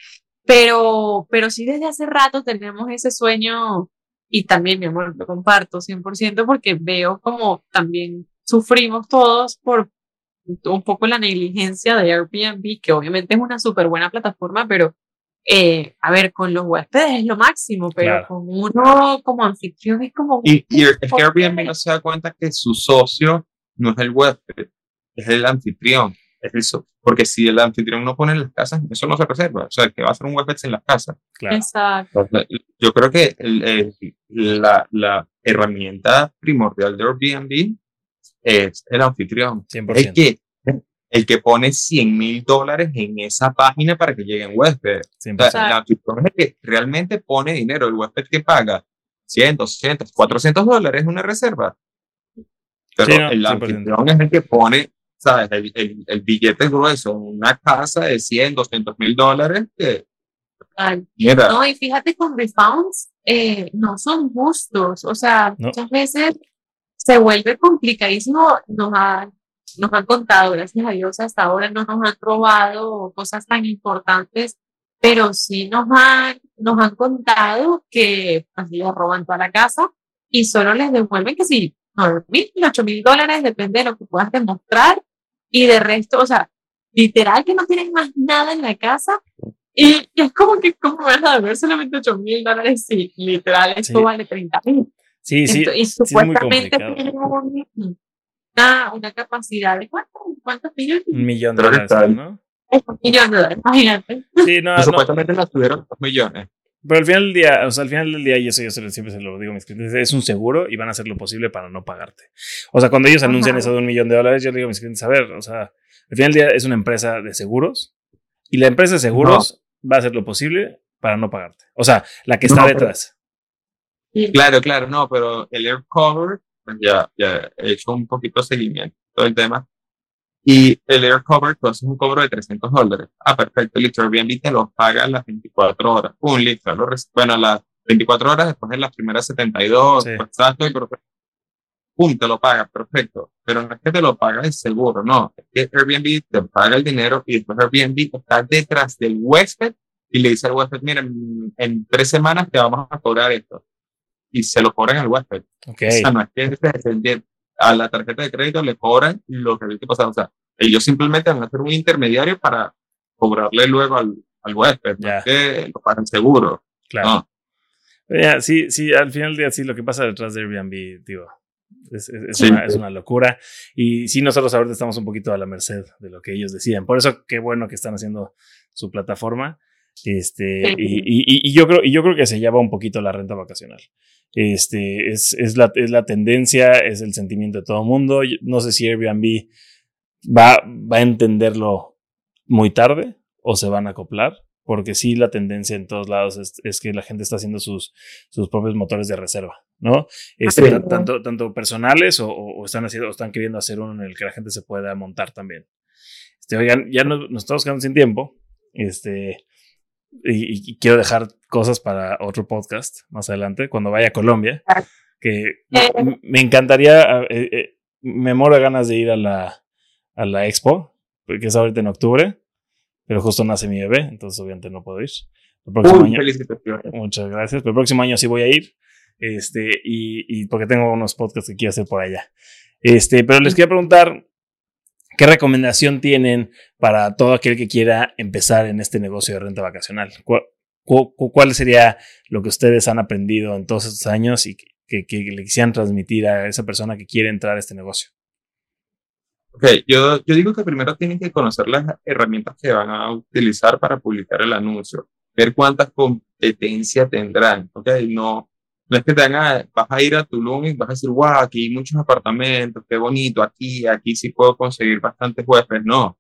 pero, pero sí desde hace rato tenemos ese sueño y también, mi amor, lo comparto 100% porque veo como también sufrimos todos por un poco la negligencia de Airbnb, que obviamente es una súper buena plataforma, pero eh, a ver, con los huéspedes es lo máximo, pero con uno como anfitrión es como... Y, y es que Airbnb no se da cuenta que su socio no es el huésped, es el anfitrión. Es eso. Porque si el anfitrión no pone en las casas, eso no se reserva. O sea, que va a ser un huésped en las casas. Exacto. Yo creo que el, la, la, herramienta primordial de Airbnb es el anfitrión. 100%. Es que el que pone 100 mil dólares en esa página para que lleguen huéspedes. O sea, es el que realmente pone dinero, el huésped que paga 100, 200, 400 dólares es una reserva. Pero el anfitrión es el que pone, ¿sabes? El, el, billete grueso, una casa de 100, 200 mil dólares que Mira, No, y fíjate con refunds, eh, no son justos. O sea, No. muchas veces se vuelve complicadísimo. Nos, ha- nos han contado, gracias a Dios, hasta ahora no nos han robado cosas tan importantes, pero sí nos han, nos han contado que así les roban toda la casa y solo les devuelven que sí, 9 mil, 8 mil dólares, depende de lo que puedas demostrar. Y de resto, o sea, literal que no tienen más nada en la casa. Y, y es como que, ¿cómo vas a deber solamente 8 mil dólares? Sí, literal, esto Sí. vale 30 mil. Sí, sí. Y sí supuestamente tienen un- una, una capacidad de ¿cuántos, cuántos millones? Un millón de dólares, está. ¿no? Un millón de dólares, imagínate. Sí, no, no, supuestamente la tuvieron dos millones. Pero al final del día, o sea, al final del día, y eso yo siempre se lo digo a mis clientes, es un seguro y van a hacer lo posible para no pagarte. O sea, cuando ellos anuncian Ajá. eso de un millón de dólares, yo le digo a mis clientes, a ver, o sea, al final del día es una empresa de seguros y la empresa de seguros va a hacer lo posible para no pagarte. O sea, la que está No, pero- detrás. Claro, claro, no, pero el air cover, pues ya, ya he hecho un poquito de seguimiento todo el tema. Y el air cover, tú haces un cobro de 300 dólares. Ah, perfecto, listo. Airbnb te lo paga las 24 horas. Un listo. Lo bueno, las 24 horas después de las primeras 72, Sí. pues, exacto, y. Pum, te lo paga, perfecto. Pero no es que te lo paga el seguro, no. Es que Airbnb te paga el dinero y después Airbnb está detrás del huésped y le dice al huésped, mira, en, en tres semanas te vamos a cobrar esto. Y se lo cobran al huésped. Ok. O sea, no es que a la tarjeta de crédito le cobran lo que había que pasar. O sea, ellos simplemente van a hacer un intermediario para cobrarle luego al, al huésped. No Ya. es que lo pagan seguro. Claro. No. Ya, sí, sí, al final del día, sí, lo que pasa detrás de Airbnb, digo, es, es- es Sí. una, es una locura. Y sí, nosotros ahorita estamos un poquito a la merced de lo que ellos deciden. Por eso, qué bueno que están haciendo su plataforma. Este, y, y- y yo creo, y yo creo que se lleva un poquito la renta vacacional. Este, es, es, la, es la tendencia, es el sentimiento de todo el mundo. No sé si Airbnb va, va a entenderlo muy tarde o se van a acoplar, porque sí la tendencia en todos lados es, es que la gente está haciendo sus, sus propios motores de reserva, ¿no? Este, Sí. tanto, tanto personales o están haciendo, o están queriendo hacer uno en el que la gente se pueda montar también. Este, oigan, ya nos, nos estamos quedando sin tiempo. Este, y, y quiero dejar cosas para otro podcast más adelante, cuando vaya a Colombia, que m- me encantaría, eh, eh, me muero de ganas de ir a la, a la expo, porque es ahorita en octubre, pero justo nace mi bebé, entonces obviamente no puedo ir. El próximo Uy, año, muchas gracias, pero el próximo año sí voy a ir, este, y, y porque tengo unos podcasts que quiero hacer por allá. Este, pero les quería preguntar, ¿qué recomendación tienen para todo aquel que quiera empezar en este negocio de renta vacacional? ¿Cuál, cu- cu- cuál sería lo que ustedes han aprendido en todos estos años y que, que le quisieran transmitir a esa persona que quiere entrar a este negocio? Ok, yo, yo digo que primero tienen que conocer las herramientas que van a utilizar para publicar el anuncio, ver cuántas competencias tendrán, ok, no, no es que te hagan, vas a ir a Tulum y vas a decir, wow, aquí hay muchos apartamentos, qué bonito, aquí, aquí sí puedo conseguir bastantes huéspedes, no,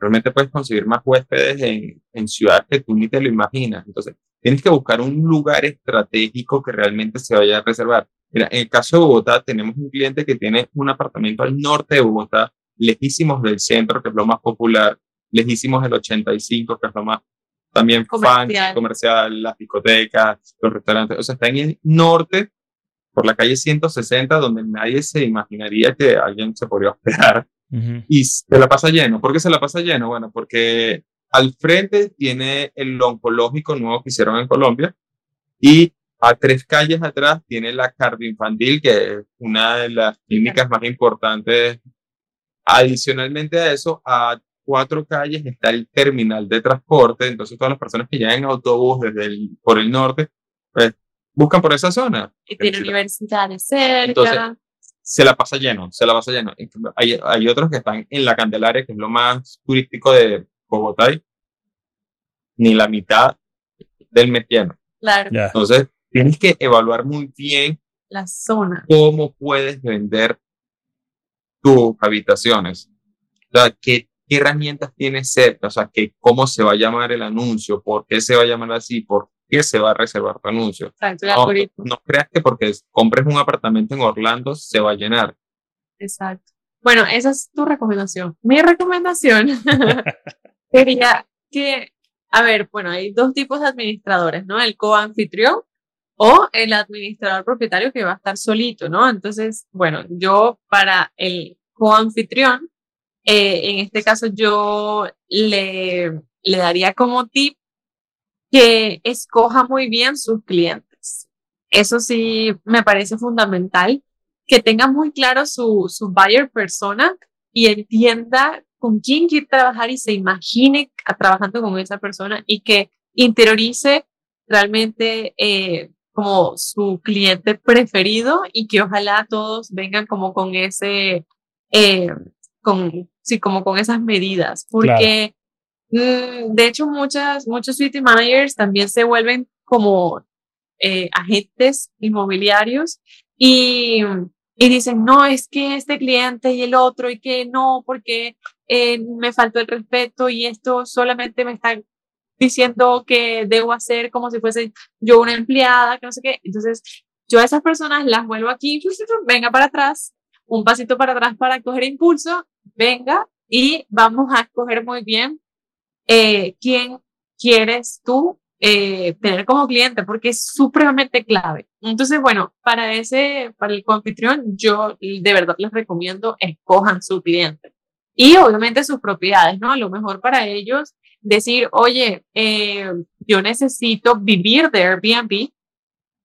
realmente puedes conseguir más huéspedes en, en ciudades que tú ni te lo imaginas, entonces tienes que buscar un lugar estratégico que realmente se vaya a reservar. Mira, en el caso de Bogotá, tenemos un cliente que tiene un apartamento al norte de Bogotá, lejísimos del centro, que es lo más popular, lejísimos del 85, que es lo más también Comercial. fan, comercial, las discotecas, los restaurantes, o sea, está en el norte, por la calle 160, donde nadie se imaginaría que alguien se podría hospedar y se la pasa lleno. ¿Por qué se la pasa lleno? Bueno, porque al frente tiene el oncológico nuevo que hicieron en Colombia y a tres calles atrás tiene la cardioinfantil, que es una de las clínicas más importantes. Adicionalmente a eso, a cuatro calles está el terminal de transporte, entonces todas las personas que llegan en autobús desde el, por el norte, pues buscan por esa zona. Y tiene universidades cerca. Entonces, se la pasa lleno, se la pasa lleno. Hay, hay otros que están en la Candelaria, que es lo más turístico de Bogotá, y ni la mitad del mes lleno. claro, Ya. Entonces, tienes que evaluar muy bien la zona. cómo puedes vender tus habitaciones. O sea, qué, qué herramientas tienes cerca, o sea, que, cómo se va a llamar el anuncio, por qué se va a llamar así, por qué se va a reservar tu anuncio. Exacto, No, no creas que porque compres un apartamento en Orlando se va a llenar. Exacto. Bueno, esa es tu recomendación. Mi recomendación sería que a ver, bueno, hay dos tipos de administradores, ¿no? El coanfitrión o el administrador propietario que va a estar solito, ¿no? Entonces, bueno, yo para el coanfitrión, eh, en este caso yo le, le daría como tip que escoja muy bien sus clientes. Eso sí me parece fundamental, que tenga muy claro su, su buyer persona y entienda con quién quiere trabajar y se imagine trabajando con esa persona y que interiorice realmente eh, como su cliente preferido y que ojalá todos vengan como con ese, eh, con, sí, como con esas medidas, porque mm, de hecho muchas, muchos city managers también se vuelven como eh, agentes inmobiliarios y, y dicen, no, es que este cliente y el otro y que no, porque eh, me faltó el respeto y esto solamente me está diciendo que debo hacer como si fuese yo una empleada, que no sé qué. Entonces, yo a esas personas las vuelvo aquí, venga para atrás, un pasito para atrás para coger impulso, venga y vamos a escoger muy bien eh, quién quieres tú eh, tener como cliente, porque es supremamente clave. Entonces, bueno, para ese, para el anfitrión, yo de verdad les recomiendo escojan su cliente. Y obviamente sus propiedades, ¿no? A lo mejor para ellos decir, oye, eh, yo necesito vivir de Airbnb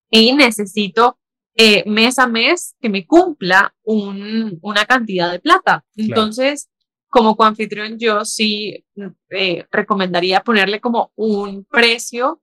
y necesito eh, mes a mes que me cumpla un, una cantidad de plata. Entonces, como coanfitrión, yo sí eh, recomendaría ponerle como un precio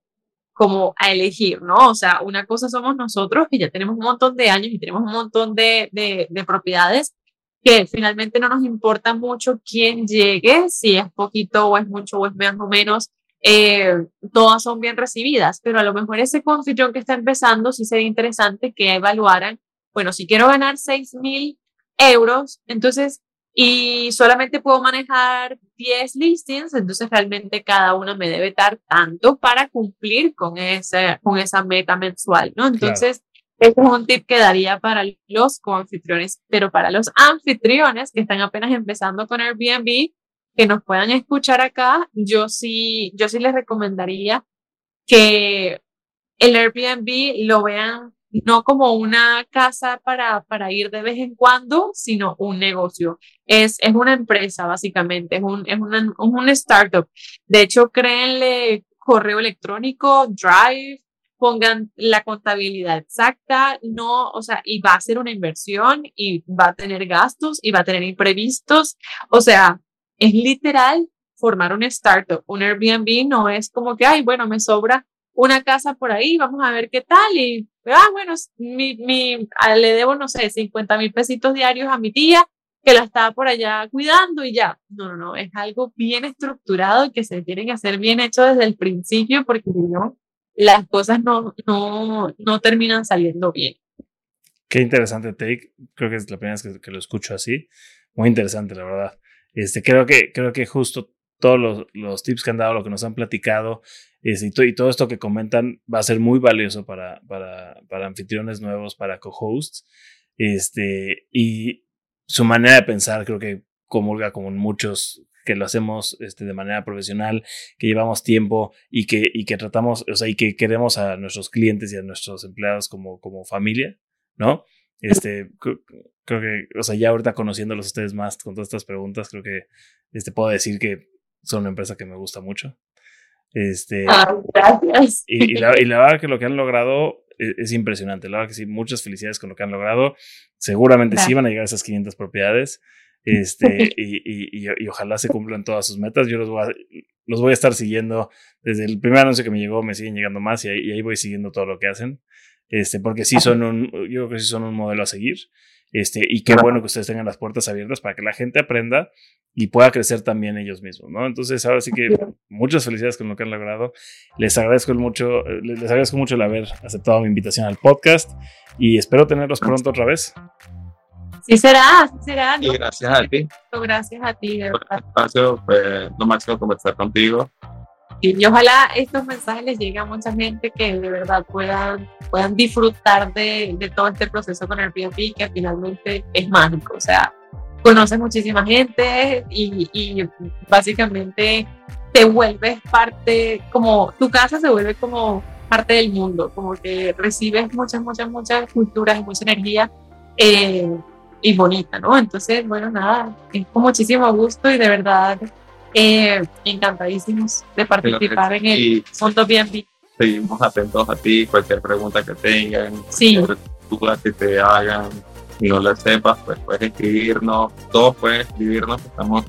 como a elegir, ¿no? O sea, una cosa somos nosotros que ya tenemos un montón de años y tenemos un montón de, de, de propiedades que finalmente no nos importa mucho quién llegue, si es poquito o es mucho o es más o menos, eh, todas son bien recibidas, pero a lo mejor ese confitrión que está empezando sí sería interesante que evaluaran, bueno, si quiero ganar 6 mil euros, entonces, y solamente puedo manejar 10 listings, entonces realmente cada una me debe dar tanto para cumplir con, ese, con esa meta mensual, ¿no? Entonces, ese es un tip que daría para los coanfitriones, pero para los anfitriones que están apenas empezando con Airbnb, que nos puedan escuchar acá, yo sí, yo sí les recomendaría que el Airbnb lo vean no como una casa para, para ir de vez en cuando, sino un negocio. Es, es una empresa, básicamente, es un, es una, un startup. De hecho, créenle correo electrónico, Drive, pongan la contabilidad exacta, no, o sea, y va a ser una inversión y va a tener gastos y va a tener imprevistos. O sea, es literal formar un startup. Un Airbnb no es como que, ay, bueno, me sobra una casa por ahí, vamos a ver qué tal. Y, ah, bueno, mi, mi, le debo, no sé, 50 mil pesitos diarios a mi tía que la estaba por allá cuidando y ya. No, no, no, es algo bien estructurado y que se tiene que hacer bien hecho desde el principio porque no, las cosas no, no, no terminan saliendo bien. Qué interesante take. Creo que es la primera vez que, lo escucho así. Muy interesante, la verdad. Este, creo, que, creo que justo todos los, los tips que han dado, lo que nos han platicado este, y, todo esto que comentan va a ser muy valioso para, para, para anfitriones nuevos, para co-hosts. Este, y su manera de pensar creo que comulga con muchos que lo hacemos este, de manera profesional, que llevamos tiempo y que, y que tratamos, o sea, y que queremos a nuestros clientes y a nuestros empleados como, como familia, ¿no? Este, creo, que, o sea, ya ahorita conociéndolos ustedes más con todas estas preguntas, creo que este, puedo decir que son una empresa que me gusta mucho. Este, ah, gracias. Y, la, y, la, verdad que lo que han logrado e, es, impresionante. La verdad que sí, muchas felicidades con lo que han logrado. Seguramente sí van a llegar a esas 500 propiedades. Este, y, y, ojalá se cumplan todas sus metas. Yo los voy, a, los voy a estar siguiendo desde el primer anuncio que me llegó, me siguen llegando más y ahí, ahí voy siguiendo todo lo que hacen. Este, porque sí son un, yo creo que sí son un modelo a seguir. Este, y qué bueno que ustedes tengan las puertas abiertas para que la gente aprenda y pueda crecer también ellos mismos, ¿no? Entonces, ahora sí que muchas felicidades con lo que han logrado. Les agradezco mucho, les agradezco mucho el haber aceptado mi invitación al podcast y espero tenerlos pronto otra vez. Sí será, sí será. Y gracias a ti. Gracias a ti. Por el espacio, fue lo máximo conversar contigo. Y ojalá estos mensajes les lleguen a mucha gente que de verdad puedan, puedan disfrutar de, de todo este proceso con Airbnb, que finalmente es mágico. O sea, conoces muchísima gente y, y básicamente te vuelves parte, como tu casa se vuelve como parte del mundo, como que recibes muchas, muchas, muchas culturas y mucha energía eh, y bonita, ¿no? Entonces, bueno, nada, es con muchísimo gusto y de verdad eh, encantadísimos de participar en el Mundo BNB. Seguimos atentos a ti, cualquier pregunta que tengan, sí. dudas que te hagan, y no la sepas, pues puedes escribirnos, todos pueden escribirnos, estamos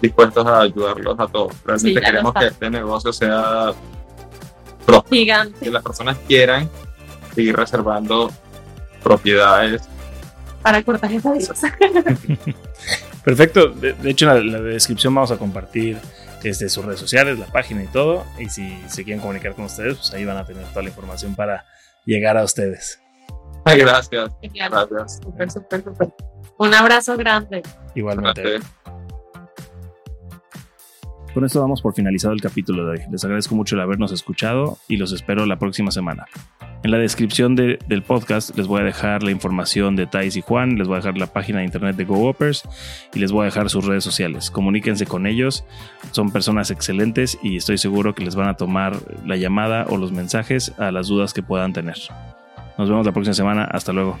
dispuestos a ayudarlos a todos. Realmente queremos que este negocio sea Gigante. Que las personas quieran seguir reservando propiedades. Para cortajes Perfecto. De, hecho, en la, descripción vamos a compartir desde sus redes sociales, la página y todo. Y si se quieren comunicar con ustedes, pues ahí van a tener toda la información para llegar a ustedes. Gracias. Gracias. Súper, súper, súper. Un abrazo grande. Igualmente. Con esto damos por finalizado el capítulo de hoy. Les agradezco mucho el habernos escuchado y los espero la próxima semana. En la descripción del podcast les voy a dejar la información de Thais y Juan, les voy a dejar la página de internet de GoOpers y les voy a dejar sus redes sociales. Comuníquense con ellos, son personas excelentes y estoy seguro que les van a tomar la llamada o los mensajes a las dudas que puedan tener. Nos vemos la próxima semana, hasta luego.